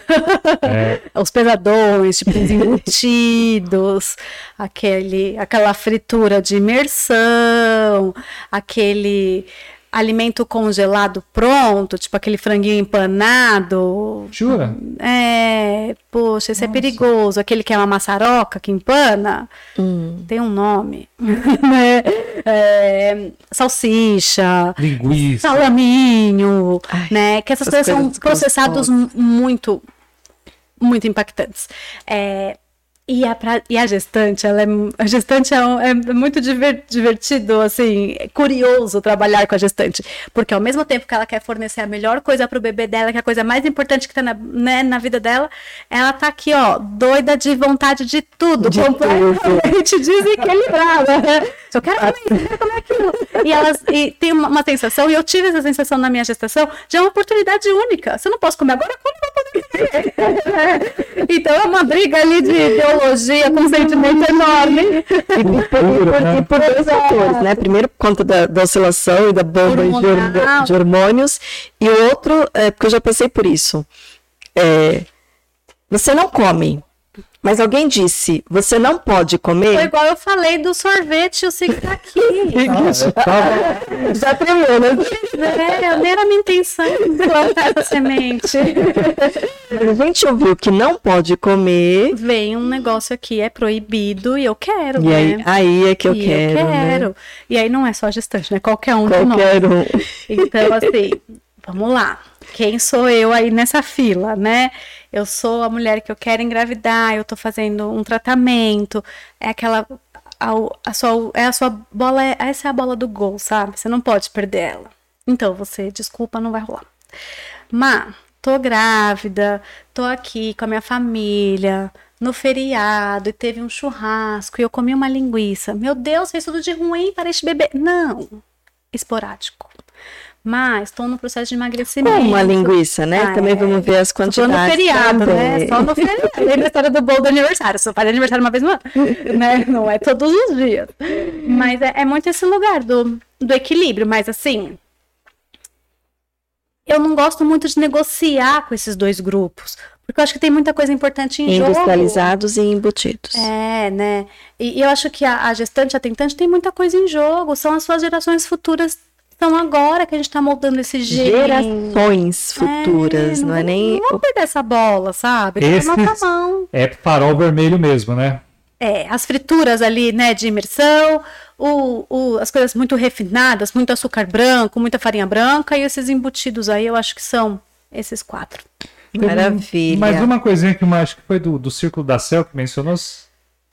É. os pesadões, tipo os embutidos, aquele, aquela fritura de imersão, aquele alimento congelado pronto, tipo aquele franguinho empanado. Jura? É, poxa, esse é Nossa. é perigoso. Aquele que é uma maçaroca que empana, hum. tem um nome. Né? é, salsicha, linguiça, salaminho, Ai, né? Que essas, essas coisas, coisas são processados muito, muito impactantes. É, e a, pra, e a gestante, ela é, a gestante é, um, é muito diver, divertido, assim, é curioso trabalhar com a gestante, porque ao mesmo tempo que ela quer fornecer a melhor coisa para o bebê dela, que é a coisa mais importante que está na, né, na vida dela, ela tá aqui, ó, doida de vontade de tudo, de completamente tudo. desequilibrada. Eu quero comer isso, quero comer aquilo. E elas e tem uma, uma, sensação, e eu tive essa sensação na minha gestação, de uma oportunidade única. Se eu não posso comer agora, quando eu vou poder comer? então é uma briga ali de ideologia com um sentimento enorme. E, por, e por, dois fatores, né? Primeiro, por conta da, da oscilação e da bomba de, de, hormônios, e o outro, é, porque eu já passei por isso. É, você não come, mas alguém disse, você não pode comer. Foi igual eu falei do sorvete, eu sei que tá aqui. Ah, já tremeu, né? É, nem era minha intenção plantar essa semente. A gente ouviu que não pode comer. Vem um negócio aqui, é proibido e eu quero. E né? aí, aí é que eu e quero. Eu quero. Né? E aí não é só gestante, né? Qualquer um Qualquer de nós. Um. Então, assim, vamos lá. Quem sou eu aí nessa fila, né? Eu sou a mulher que eu quero engravidar, eu tô fazendo um tratamento, é aquela a, a sua é a sua bola, é, essa é a bola do gol, sabe? Você não pode perder ela. Então você, desculpa, não vai rolar. Mas tô grávida, tô aqui com a minha família, no feriado, e teve um churrasco, e eu comi uma linguiça. Meu Deus, fez tudo de ruim para este bebê. Não, esporádico mas estou no processo de emagrecimento. Como a linguiça, né? Ah, também é. vamos ver as quantidades. Só no feriado, também. né? Só no feriado. Lembra a história do bolo do aniversário. Só faz aniversário uma vez no ano, né? Não é todos os dias. Mas é, é muito esse lugar do, do equilíbrio. Mas assim, eu não gosto muito de negociar com esses dois grupos. Porque eu acho que tem muita coisa importante em Industrializados jogo. e embutidos. É, né? E, e eu acho que a, a, gestante, a tentante, tem muita coisa em jogo. São as suas gerações futuras então agora que a gente está moldando esse. Gerações futuras, é, não, não, é nem. Não vamos perder essa bola, sabe? Esse é farol vermelho mesmo, né? É, as frituras ali, né, de imersão, o, o, as coisas muito refinadas, muito açúcar branco, muita farinha branca, e esses embutidos aí eu acho que são esses quatro. Maravilha. Mas uma coisinha que eu acho que foi do, do Círculo da Cel que mencionou,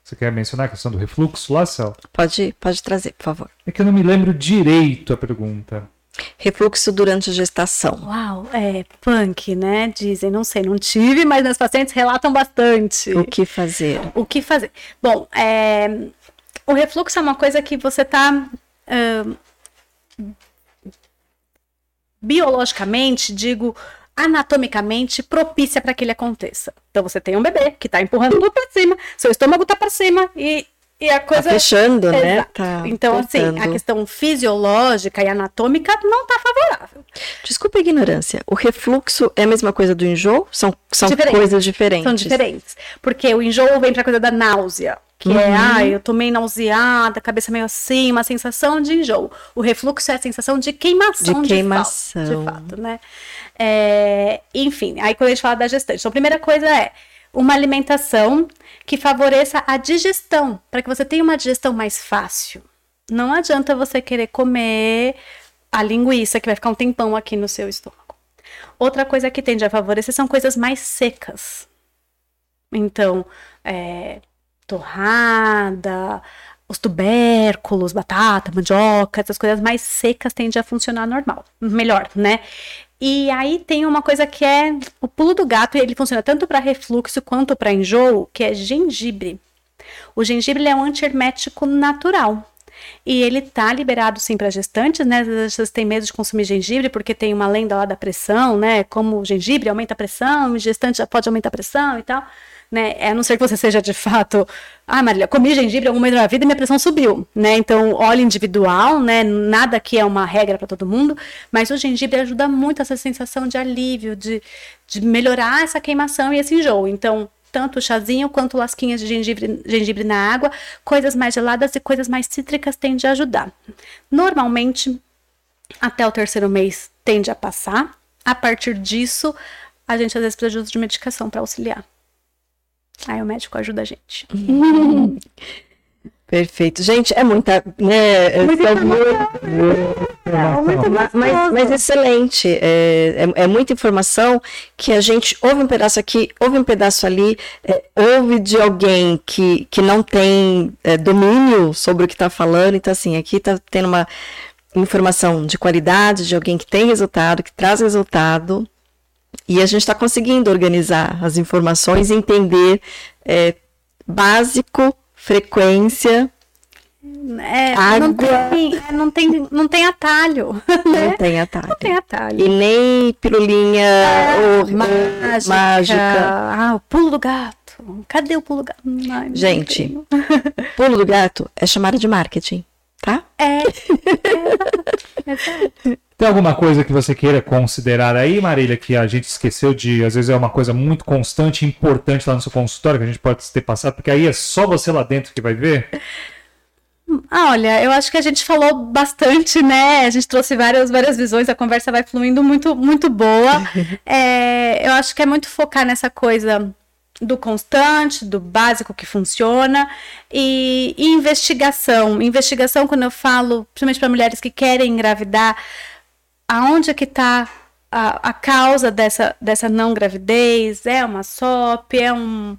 você quer mencionar a questão do refluxo lá, Cel? Pode, pode trazer, por favor. É que eu não me lembro direito a pergunta. Refluxo durante a gestação. Uau, é punk, né? Dizem, não sei, não tive, mas as pacientes relatam bastante. O que fazer? O que fazer? Bom, é, o refluxo é uma coisa que você está uh, biologicamente, digo, anatomicamente propícia para que ele aconteça. Então você tem um bebê que está empurrando tudo para cima, seu estômago está para cima e, e a coisa. Tá fechando, né? Tá então, assim, a questão fisiológica e anatômica não está favorável. Desculpa a ignorância. O refluxo é a mesma coisa do enjoo? São, são diferentes. coisas diferentes. São diferentes. Porque o enjoo vem para a coisa da náusea. Que é, uhum. é, ah, eu tô meio nauseada, cabeça meio assim, uma sensação de enjoo. O refluxo é a sensação de queimação de, queimação. de, fato, de fato, né? É, enfim, aí quando a gente fala da gestante, então a primeira coisa é uma alimentação que favoreça a digestão, para que você tenha uma digestão mais fácil. Não adianta você querer comer a linguiça, que vai ficar um tempão aqui no seu estômago. Outra coisa que tende a favorecer são coisas mais secas. Então, é, torrada, os tubérculos, batata, mandioca, essas coisas mais secas tendem a funcionar normal, melhor, né? E aí tem uma coisa que é o pulo do gato, ele funciona tanto para refluxo quanto para enjoo, que é gengibre. O gengibre é um antihermético natural. E ele tá liberado sim para gestantes, né? Às vezes têm medo de consumir gengibre porque tem uma lenda lá da pressão, né? Como o gengibre aumenta a pressão, o gestante já pode aumentar a pressão e tal né? A não ser que você seja de fato, ah, Marília, comi gengibre em algum momento da vida e minha pressão subiu, né? Então, óleo individual, né? Nada aqui é uma regra para todo mundo, mas o gengibre ajuda muito essa sensação de alívio, de, de melhorar essa queimação e esse enjoo. Então, tanto o chazinho quanto lasquinhas de gengibre, gengibre na água, coisas mais geladas e coisas mais cítricas tendem a ajudar. Normalmente, até o terceiro mês tende a passar. A partir disso, a gente às vezes precisa de medicação para auxiliar. Aí o médico ajuda a gente. Perfeito. Gente, é muita. Né, é muita é, mas, mas, excelente. É, é, é, muita informação que a gente ouve um pedaço aqui, ouve um pedaço ali, é, ouve de alguém que, que não tem é, domínio sobre o que está falando. Então, assim, aqui está tendo uma informação de qualidade, de alguém que tem resultado, que traz resultado. E a gente está conseguindo organizar as informações e entender é, básico, frequência, é, água. Não tem, é, não, tem, não tem atalho. Né? Não tem atalho. Não tem atalho. E nem pirulinha é, ou mágica. mágica. Ah, o pulo do gato. Cadê o pulo do gato? Ai, Gente, pulo do gato é chamada de marketing, tá? É. é, é tem alguma coisa que você queira considerar aí, Marília, que a gente esqueceu de, às vezes é uma coisa muito constante e importante lá no seu consultório, que a gente pode ter passado, porque aí é só você lá dentro que vai ver? Ah, olha, eu acho que a gente falou bastante, né? A gente trouxe várias, várias visões, a conversa vai fluindo muito, muito boa. É, eu acho que é muito focar nessa coisa do constante, do básico que funciona e, e investigação. Investigação, quando eu falo, principalmente para mulheres que querem engravidar, aonde é que está a, a, causa dessa, dessa não gravidez? É uma SOP? É um,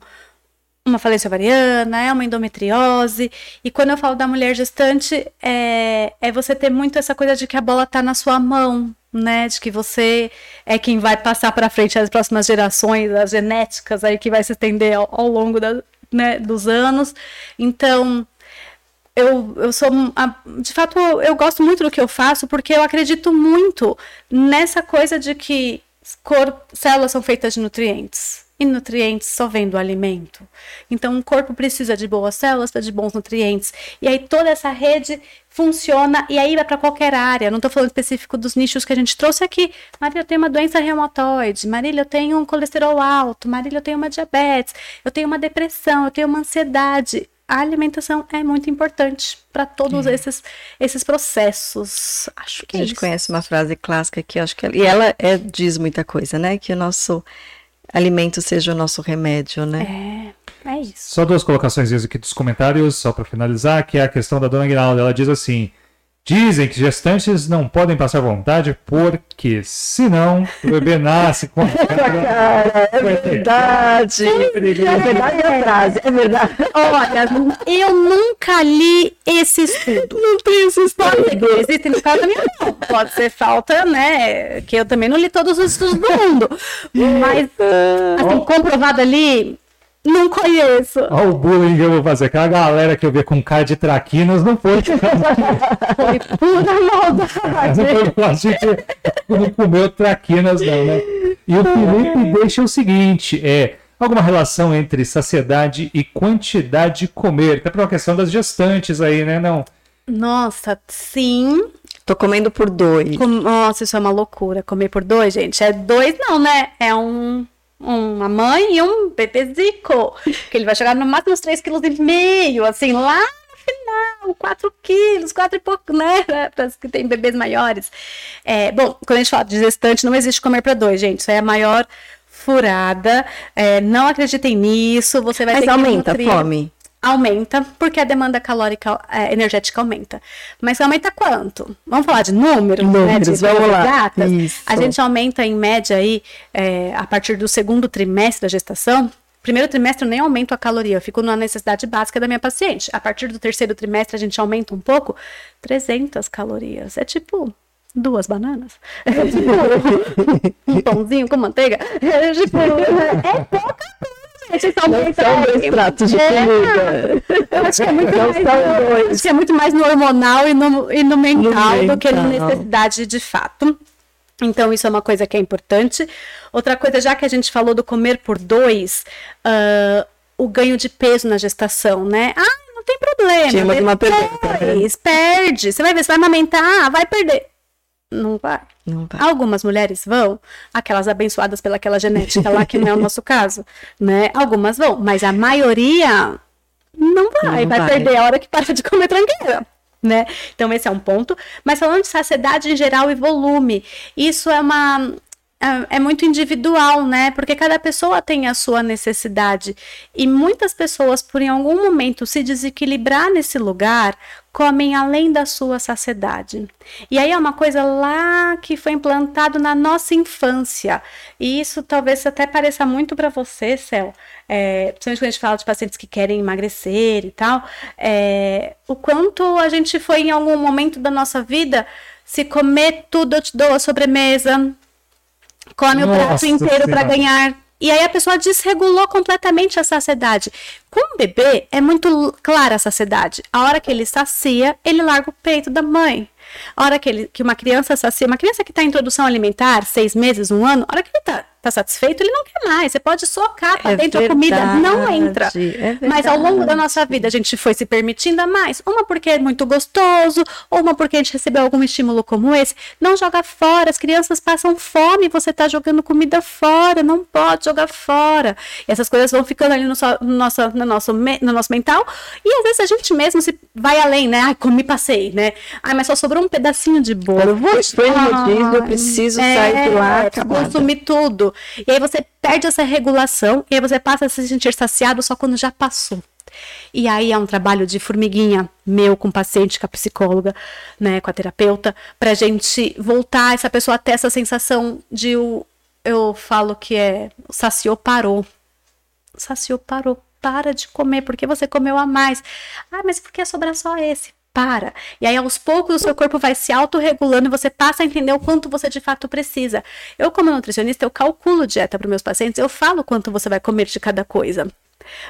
uma falência ovariana? É uma endometriose? E quando eu falo da mulher gestante, é, é você ter muito essa coisa de que a bola está na sua mão, né? De que você é quem vai passar para frente as próximas gerações, as genéticas aí que vai se estender ao, ao longo da, né, dos anos. Então, eu, eu sou. De fato, eu gosto muito do que eu faço porque eu acredito muito nessa coisa de que células são feitas de nutrientes. E nutrientes só vem do alimento. Então, o corpo precisa de boas células, de bons nutrientes. E aí, toda essa rede funciona e aí vai para qualquer área. Não estou falando específico dos nichos que a gente trouxe aqui. Marília, eu tenho uma doença reumatoide. Marília, eu tenho um colesterol alto. Marília, eu tenho uma diabetes. Eu tenho uma depressão. Eu tenho uma ansiedade a alimentação é muito importante para todos é. esses, esses processos. Acho que a é gente conhece uma frase clássica que acho que ela, e ela é, diz muita coisa, né? Que o nosso alimento seja o nosso remédio, né? É, é isso. Só duas colocações aqui dos comentários, só para finalizar, que é a questão da dona Guinalda. Ela diz assim: Dizem que gestantes não podem passar vontade porque, senão, o bebê nasce com a cara. É verdade. É verdade é a frase, é verdade. Olha, eu nunca li esse estudo. Não tem esse estudo. Existe no caso da minha mão. Pode ser falta, né? Que eu também não li todos os estudos do mundo. Mas, assim, comprovado ali, não conheço. Olha o bullying que eu vou fazer. Aquela galera que eu vi com cara de traquinas não foi. foi pura maldade. Não foi a gente não comeu traquinas, não, né? E o Felipe deixa o seguinte: é alguma relação entre saciedade e quantidade de comer. Até para uma questão das gestantes aí, né? Não. Nossa, sim. Tô comendo por dois. Com... Nossa, isso é uma loucura. Comer por dois, gente. É dois, não, né? É um uma mãe e um bebezico, que ele vai chegar no máximo uns 3,5 kg, assim, lá no final, 4 quilos, 4 e pouco, né, para os que têm bebês maiores. É, bom, quando a gente fala de gestante, não existe comer para dois, gente, isso é a maior furada, é, não acreditem nisso, você vai Mas ter aumenta a fome? Aumenta, porque a demanda calórica é, energética aumenta. Mas aumenta quanto? Vamos falar de números, números né, de vamos lá. A gente aumenta em média aí, é, a partir do segundo trimestre da gestação, primeiro trimestre eu nem aumento a caloria, eu fico na necessidade básica da minha paciente. A partir do terceiro trimestre a gente aumenta um pouco, 300 calorias. É tipo duas bananas. É tipo um pãozinho com manteiga. É, tipo, é pouca coisa. São não são dois pratos de é, comida. Eu acho que é muito não mais, no, acho que é muito mais no hormonal e no, e no mental no do que na necessidade de fato. Então, isso é uma coisa que é importante. Outra coisa, já que a gente falou do comer por dois, uh, o ganho de peso na gestação, né? Ah, não tem problema. Tinha uma pergunta. Né? Perde. Você vai ver, você vai amamentar, vai perder. Não vai. Não vai. Algumas mulheres vão, aquelas abençoadas pelaquela genética lá, que não é o nosso caso, né? Algumas vão, mas a maioria não vai, não vai, vai, perder a hora que para de comer tranqueira. Né? Então, esse é um ponto. Mas falando de saciedade em geral e volume, isso é uma, é, é muito individual, né? Porque cada pessoa tem a sua necessidade. E muitas pessoas, por em algum momento se desequilibrar nesse lugar, comem além da sua saciedade. E aí é uma coisa lá que foi implantado na nossa infância. E isso talvez até pareça muito para você, Céu. É, principalmente quando a gente fala de pacientes que querem emagrecer e tal. É, o quanto a gente foi em algum momento da nossa vida se comer tudo, eu te dou a sobremesa come Nossa, o prato inteiro para ganhar. E aí a pessoa desregulou completamente a saciedade. Com o bebê é muito clara a saciedade. A hora que ele sacia, ele larga o peito da mãe. A hora que, ele, que uma criança sacia, uma criança que está em introdução alimentar, seis meses, um ano, a hora que ele está tá satisfeito, ele não quer mais. Você pode socar para é dentro verdade, a comida, não entra. É Mas ao longo da nossa vida a gente foi se permitindo a mais. Uma porque é muito gostoso, ou uma porque a gente recebeu algum estímulo como esse. Não joga fora, as crianças passam fome, você está jogando comida fora, não pode jogar fora. E essas coisas vão ficando ali no, so, no, nosso, no, nosso, no nosso mental. E às vezes a gente mesmo se vai além, né? Ai, comi, passei, né? Ai, mas só sobrou um pedacinho de bolo. Eu vou, foi no rodízio, eu preciso é, sair de lá, consumir tudo. E aí você perde essa regulação e aí você passa a se sentir saciado só quando já passou. E aí é um trabalho de formiguinha meu com paciente, com a psicóloga, né, com a terapeuta, pra gente voltar essa pessoa a ter essa sensação de o eu falo que é saciou parou. Saciou parou, para de comer porque você comeu a mais. Ah, mas por que sobrar só esse? Para. E aí, aos poucos, o seu corpo vai se autorregulando e você passa a entender o quanto você de fato precisa. Eu, como nutricionista, eu calculo dieta para meus pacientes, eu falo quanto você vai comer de cada coisa.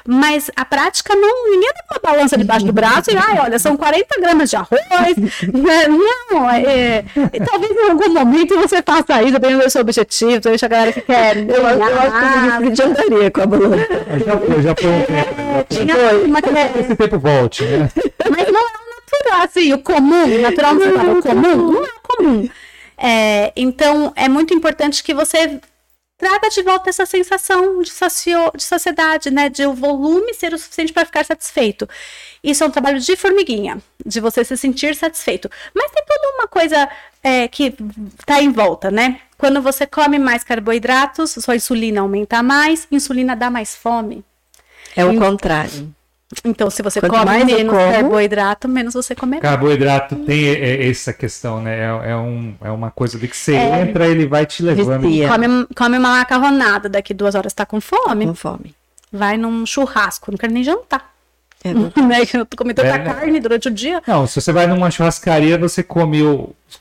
Mas a prática não. Ninguém tem uma balança debaixo do braço e, ai, olha, são 40 gramas de arroz. Né? Não, é, é, talvez em algum momento você faça isso, dependendo do seu objetivo, talvez a galera que quer. Eu, eu acho que adiantaria com a balança. Eu já, eu já foi um tempo. Né? Esse tempo volte, né? Mas não é natural, assim, o comum, natural não é o comum, não é o comum. É, então, é muito importante que você traga de volta essa sensação de, sacio, de saciedade, né? De o volume ser o suficiente para ficar satisfeito. Isso é um trabalho de formiguinha, de você se sentir satisfeito. Mas tem toda uma coisa é, que está em volta, né? Quando você come mais carboidratos, sua insulina aumenta mais, insulina dá mais fome. É o contrário. Então, se você Quanto come menos carboidrato, menos você come. Carboidrato tem essa questão, né? É, é, um, é uma coisa de que você é, entra, ele vai te levando. Come, come uma macarronada, daqui duas horas tá com fome. Com fome. Vai num churrasco, não quero nem jantar. É né? Eu comi tanta é, carne durante o dia. Não, se você vai numa churrascaria, você come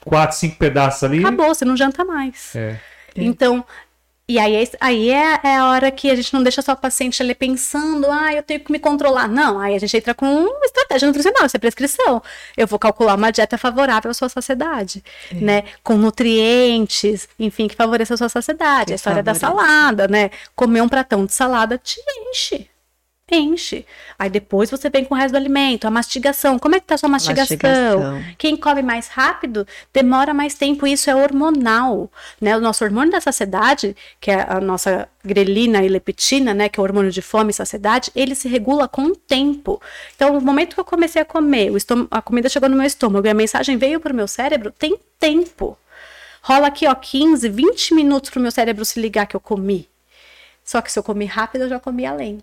quatro, cinco pedaços ali. Acabou, você não janta mais. É. Então, e aí, é aí é, é, a hora que a gente não deixa só o paciente ali pensando, ah, eu tenho que me controlar. Não, aí a gente entra com uma estratégia nutricional, isso é prescrição. Eu vou calcular uma dieta favorável à sua saciedade, é. né? Com nutrientes, enfim, que favoreça a sua saciedade. Que a história favorece. da salada, né? Comer um pratão de salada te enche enche. Aí depois você vem com o resto do alimento, a mastigação. Como é que tá a sua mastigação? mastigação? Quem come mais rápido demora mais tempo, isso é hormonal, né? O nosso hormônio da saciedade, que é a nossa grelina e leptina, né, que é o hormônio de fome e saciedade, ele se regula com o tempo. Então, no momento que eu comecei a comer, o a comida chegou no meu estômago e a mensagem veio para o meu cérebro, tem tempo. Rola aqui, ó, 15, 20 minutos para o meu cérebro se ligar que eu comi. Só que se eu comi rápido, eu já comi além.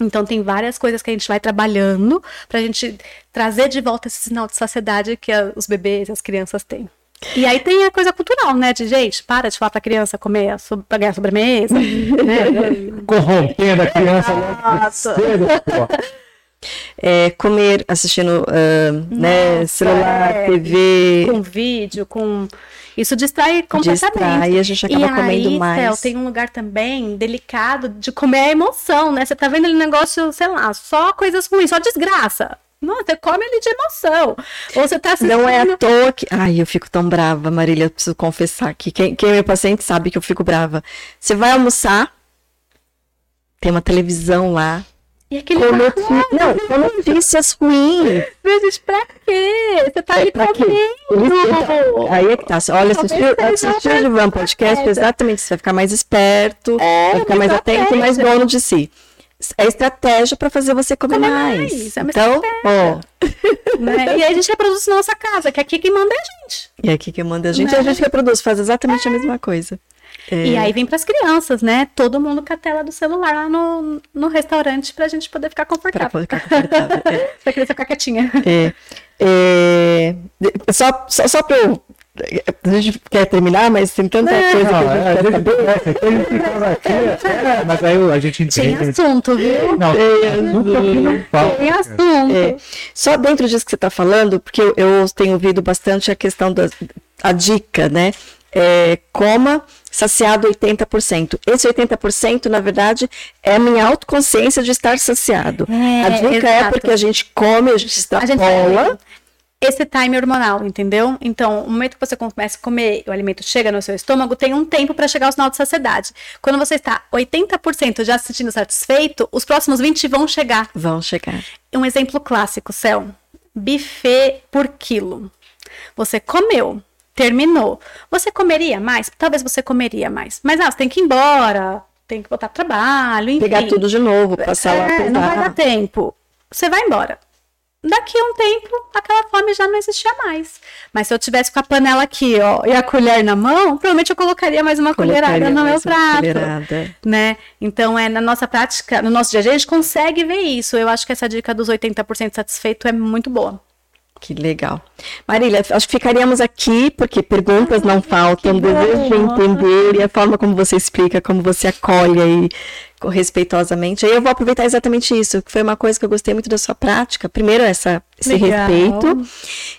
Então tem várias coisas que a gente vai trabalhando para a gente trazer de volta esse sinal de saciedade que a, os bebês, as crianças têm. E aí tem a coisa cultural, né? De gente, para de falar pra criança comer, pra ganhar sobremesa. né? Corrompendo a criança logo cedo, pô. É, comer assistindo uh, né, celular, é. TV. Com vídeo, com. Isso distrai completamente. Distrai, a gente acaba e comendo aí, mais. Céu, tem um lugar também delicado de comer a emoção, né? Você tá vendo aquele negócio, sei lá, só coisas ruins, só desgraça. Não, você come ele de emoção. Ou você tá assistindo... Não é à toa que. Ai, eu fico tão brava, Marília. Eu preciso confessar que quem, quem é meu paciente sabe que eu fico brava. Você vai almoçar, tem uma televisão lá. E aquele Com noti... Não, com notícias ruins. Gente, pra quê? Você tá ali Pra quê? Eles- Aí é que tá. Olha, assistir uma o Divan Podcast é exatamente. Você vai ficar mais esperto, vai ficar mais atento e mais dono de si. É estratégia para fazer você comer, Comer mais. mais, é Então, ó, Né? E aí a gente reproduz na nossa casa, que aqui quem manda é a gente. e aqui que manda a gente, Né? a gente reproduz, faz exatamente a mesma coisa. É, E aí vem pras crianças, né? Todo mundo com a tela do celular lá no, no restaurante pra gente poder ficar para confortável. ficar confortável. é. pra criança ficar quietinha. É, é, só só, só para eu. A gente quer terminar, mas tem tanta coisa Não, que a é, a gente a aqui, é, mas aí a gente Tem entende. assunto, viu? Não, assunto aqui não. Tem assunto. É, só dentro disso que você está falando, porque eu, eu tenho ouvido bastante a questão da a dica, né? É, coma saciado 80%. Esse 80%, na verdade, é a minha autoconsciência de estar saciado. É, a dica é exato. porque a gente come, a gente A gente extrapola. esse time hormonal, entendeu? Então, o momento que você começa a comer, o alimento chega no seu estômago, tem um tempo para chegar ao sinal de saciedade. Quando você está 80% já se sentindo satisfeito, os próximos 20 vão chegar. Vão chegar. Um exemplo clássico, Céu. Buffet por quilo. Você comeu, terminou. Você comeria mais? Talvez você comeria mais. Mas ah, você tem que ir embora, tem que voltar pro trabalho, enfim. Pegar tudo de novo, passar lá, É, não vai dar tempo. Você vai embora. Daqui a um tempo, aquela fome já não existia mais. Mas se eu tivesse com a panela aqui, ó, e a colher na mão, provavelmente eu colocaria mais uma colherada Colocaria no meu prato. colherada. Né? Então, é na nossa prática, no nosso dia a dia, a gente consegue ver isso. Eu acho que essa dica dos 80% satisfeito é muito boa. Que legal. Marília, acho que ficaríamos aqui, porque perguntas não faltam, desejo de entender e a forma como você explica, como você acolhe aí respeitosamente. Aí eu vou aproveitar exatamente isso, que foi uma coisa que eu gostei muito da sua prática. Primeiro, essa, esse Legal. respeito.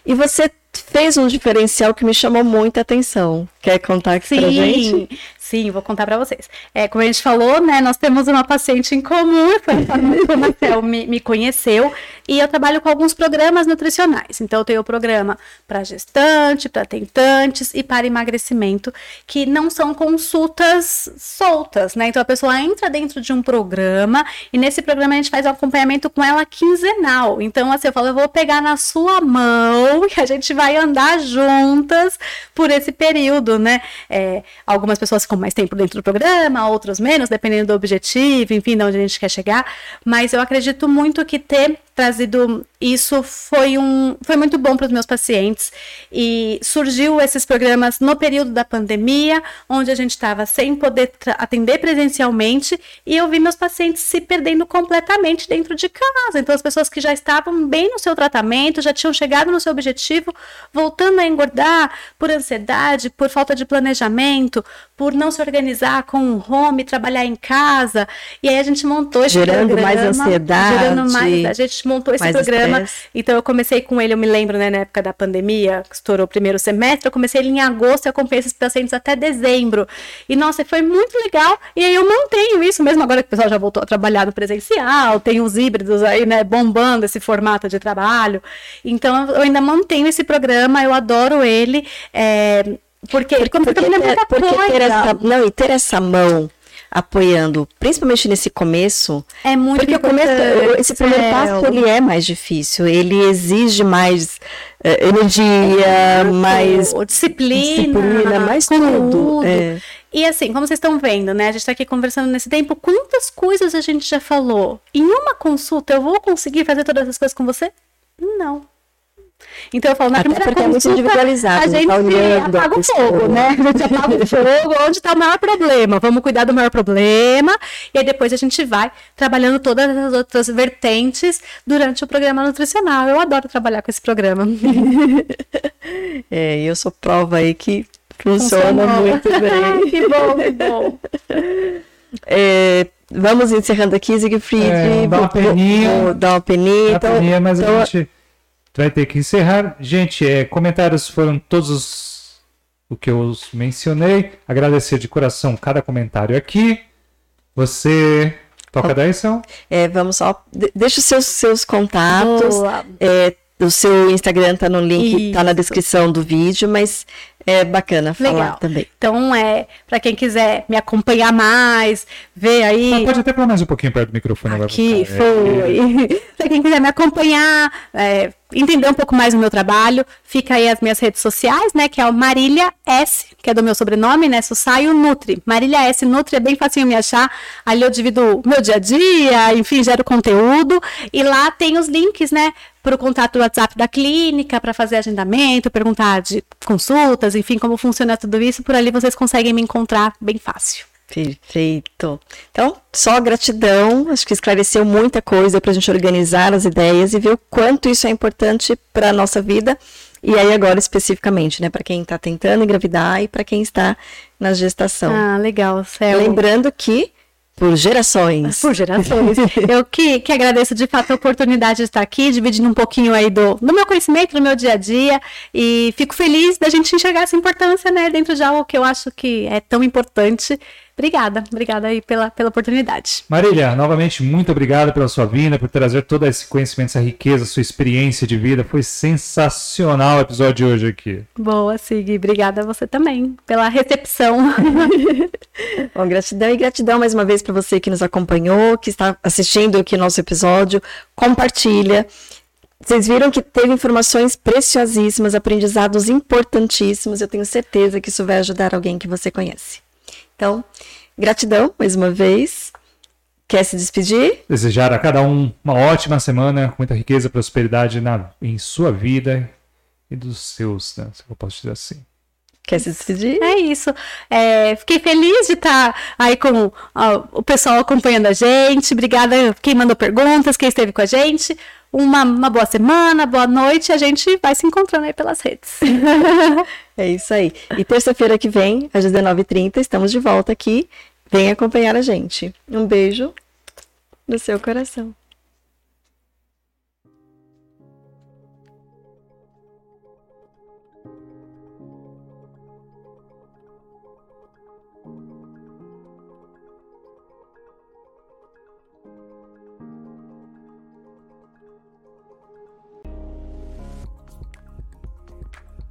E você fez um diferencial que me chamou muita atenção. Quer contar aqui pra gente? Sim, vou contar para vocês. É, como a gente falou, né, nós temos uma paciente em comum, foi como a Cel me, me conheceu, e eu trabalho com alguns programas nutricionais. Então, eu tenho o programa para gestante, para tentantes e para emagrecimento, que não são consultas soltas, né? Então, a pessoa entra dentro de um programa, e nesse programa a gente faz um acompanhamento com ela quinzenal. Então, assim, eu falo, eu vou pegar na sua mão e a gente vai andar juntas por esse período, né? É, algumas pessoas ficam mais tempo dentro do programa, outras menos, dependendo do objetivo, enfim, de onde a gente quer chegar. Mas eu acredito muito que ter trazido isso foi um foi muito bom para os meus pacientes. E surgiu esses programas no período da pandemia onde a gente estava sem poder atender presencialmente e eu vi meus pacientes se perdendo completamente dentro de casa. Então as pessoas que já estavam bem no seu tratamento já tinham chegado no seu objetivo voltando a engordar por ansiedade por falta de planejamento por não se organizar com o home trabalhar em casa. E aí a gente montou esse Gerando mais programa, ansiedade, gerando mais a gente montou esse mais programa. Então eu comecei com ele, eu me lembro, né, na época da pandemia, que estourou o primeiro semestre, eu comecei ele em agosto e acompanhei esses pacientes até dezembro. E nossa, foi muito legal. E aí eu mantenho isso, mesmo agora que o pessoal já voltou a trabalhar no presencial, tem os híbridos aí, né, bombando esse formato de trabalho. Então eu ainda mantenho esse programa, eu adoro ele. é, porque, como Porque, é ter, porque ter essa, não, e ter essa mão apoiando, principalmente nesse começo, É muito Porque o começo, importante, esse primeiro Céu. passo ele é mais difícil, ele exige mais eh, energia, mais disciplina, disciplina, mais tudo. conteúdo. É. E assim, como vocês estão vendo, né? A gente está aqui conversando nesse tempo, quantas coisas a gente já falou? Em uma consulta, eu vou conseguir fazer todas essas coisas com você? Não. Então eu falo, na Até primeira porque é muito consulta, individualizado, a gente Tá olhando apaga o fogo, né? A gente apaga o fogo, onde está o maior problema. Vamos cuidar do maior problema. E aí depois a gente vai trabalhando todas as outras vertentes durante o programa nutricional. Eu adoro trabalhar com esse programa. É, e eu sou prova aí que funciona Funcionou. muito bem. que bom, que bom. É, vamos encerrando aqui, Siegfried. É, dá uma peninha. dar uma peninha. Dá Então, peninha, mas então- a gente vai ter que encerrar. Gente, é, comentários foram todos os o que eu os mencionei. Agradecer de coração cada comentário aqui. Você toca da edição. é, vamos só. de- Deixa os seus, seus contatos. É, o seu Instagram tá no link, tá na Isso. descrição do vídeo, mas é bacana falar Legal. também. Então, é, para quem quiser me acompanhar mais, ver aí. Pode até falar mais um pouquinho perto do microfone. agora, Aqui pra ficar- é, foi. Para quem quiser me acompanhar, é, entender um pouco mais do meu trabalho, fica aí as minhas redes sociais, né? Que é o Marília S, que é do meu sobrenome, né? Sussaio Nutri. Marília S Nutri é bem facinho me achar. Ali eu divido o meu dia a dia, enfim, gero conteúdo. E lá tem os links, né? Para o contato do WhatsApp da clínica, para fazer agendamento, perguntar de consultas, enfim, como funciona tudo isso. Por ali vocês conseguem me encontrar bem fácil. Perfeito. Então, só gratidão. Acho que esclareceu muita coisa para a gente organizar as ideias e ver o quanto isso é importante para a nossa vida. E aí, agora, especificamente, né? Para quem está tentando engravidar e para quem está na gestação. Ah, legal, Céu. Lembrando que, por gerações. Por gerações. Eu que, que agradeço de fato a oportunidade de estar aqui, dividindo um pouquinho aí do, do meu conhecimento, do meu dia a dia. E fico feliz da gente enxergar essa importância, né, dentro de algo que eu acho que é tão importante. Obrigada, obrigada aí pela, pela oportunidade. Marília, novamente, muito obrigado pela sua vinda, por trazer todo esse conhecimento, essa riqueza, sua experiência de vida. Foi sensacional o episódio de hoje aqui. Boa, Sig. Obrigada a você também pela recepção. Bom, gratidão e gratidão mais uma vez para você que nos acompanhou, que está assistindo aqui o nosso episódio. Compartilha. Vocês viram que teve informações preciosíssimas, aprendizados importantíssimos. Eu tenho certeza que isso vai ajudar alguém que você conhece. Então, gratidão mais uma vez. Quer se despedir? Desejar a cada um uma ótima semana, com muita riqueza e prosperidade na, em sua vida e dos seus, né? Se eu posso dizer assim. Quer se despedir? É isso. É, fiquei feliz de estar aí com ó, o pessoal acompanhando a gente. Obrigada quem mandou perguntas, quem esteve com a gente. Uma, uma boa semana, boa noite. A gente vai se encontrando aí pelas redes. É isso aí. E terça-feira que vem, às 19h30, estamos de volta aqui. Vem acompanhar a gente. Um beijo no seu coração.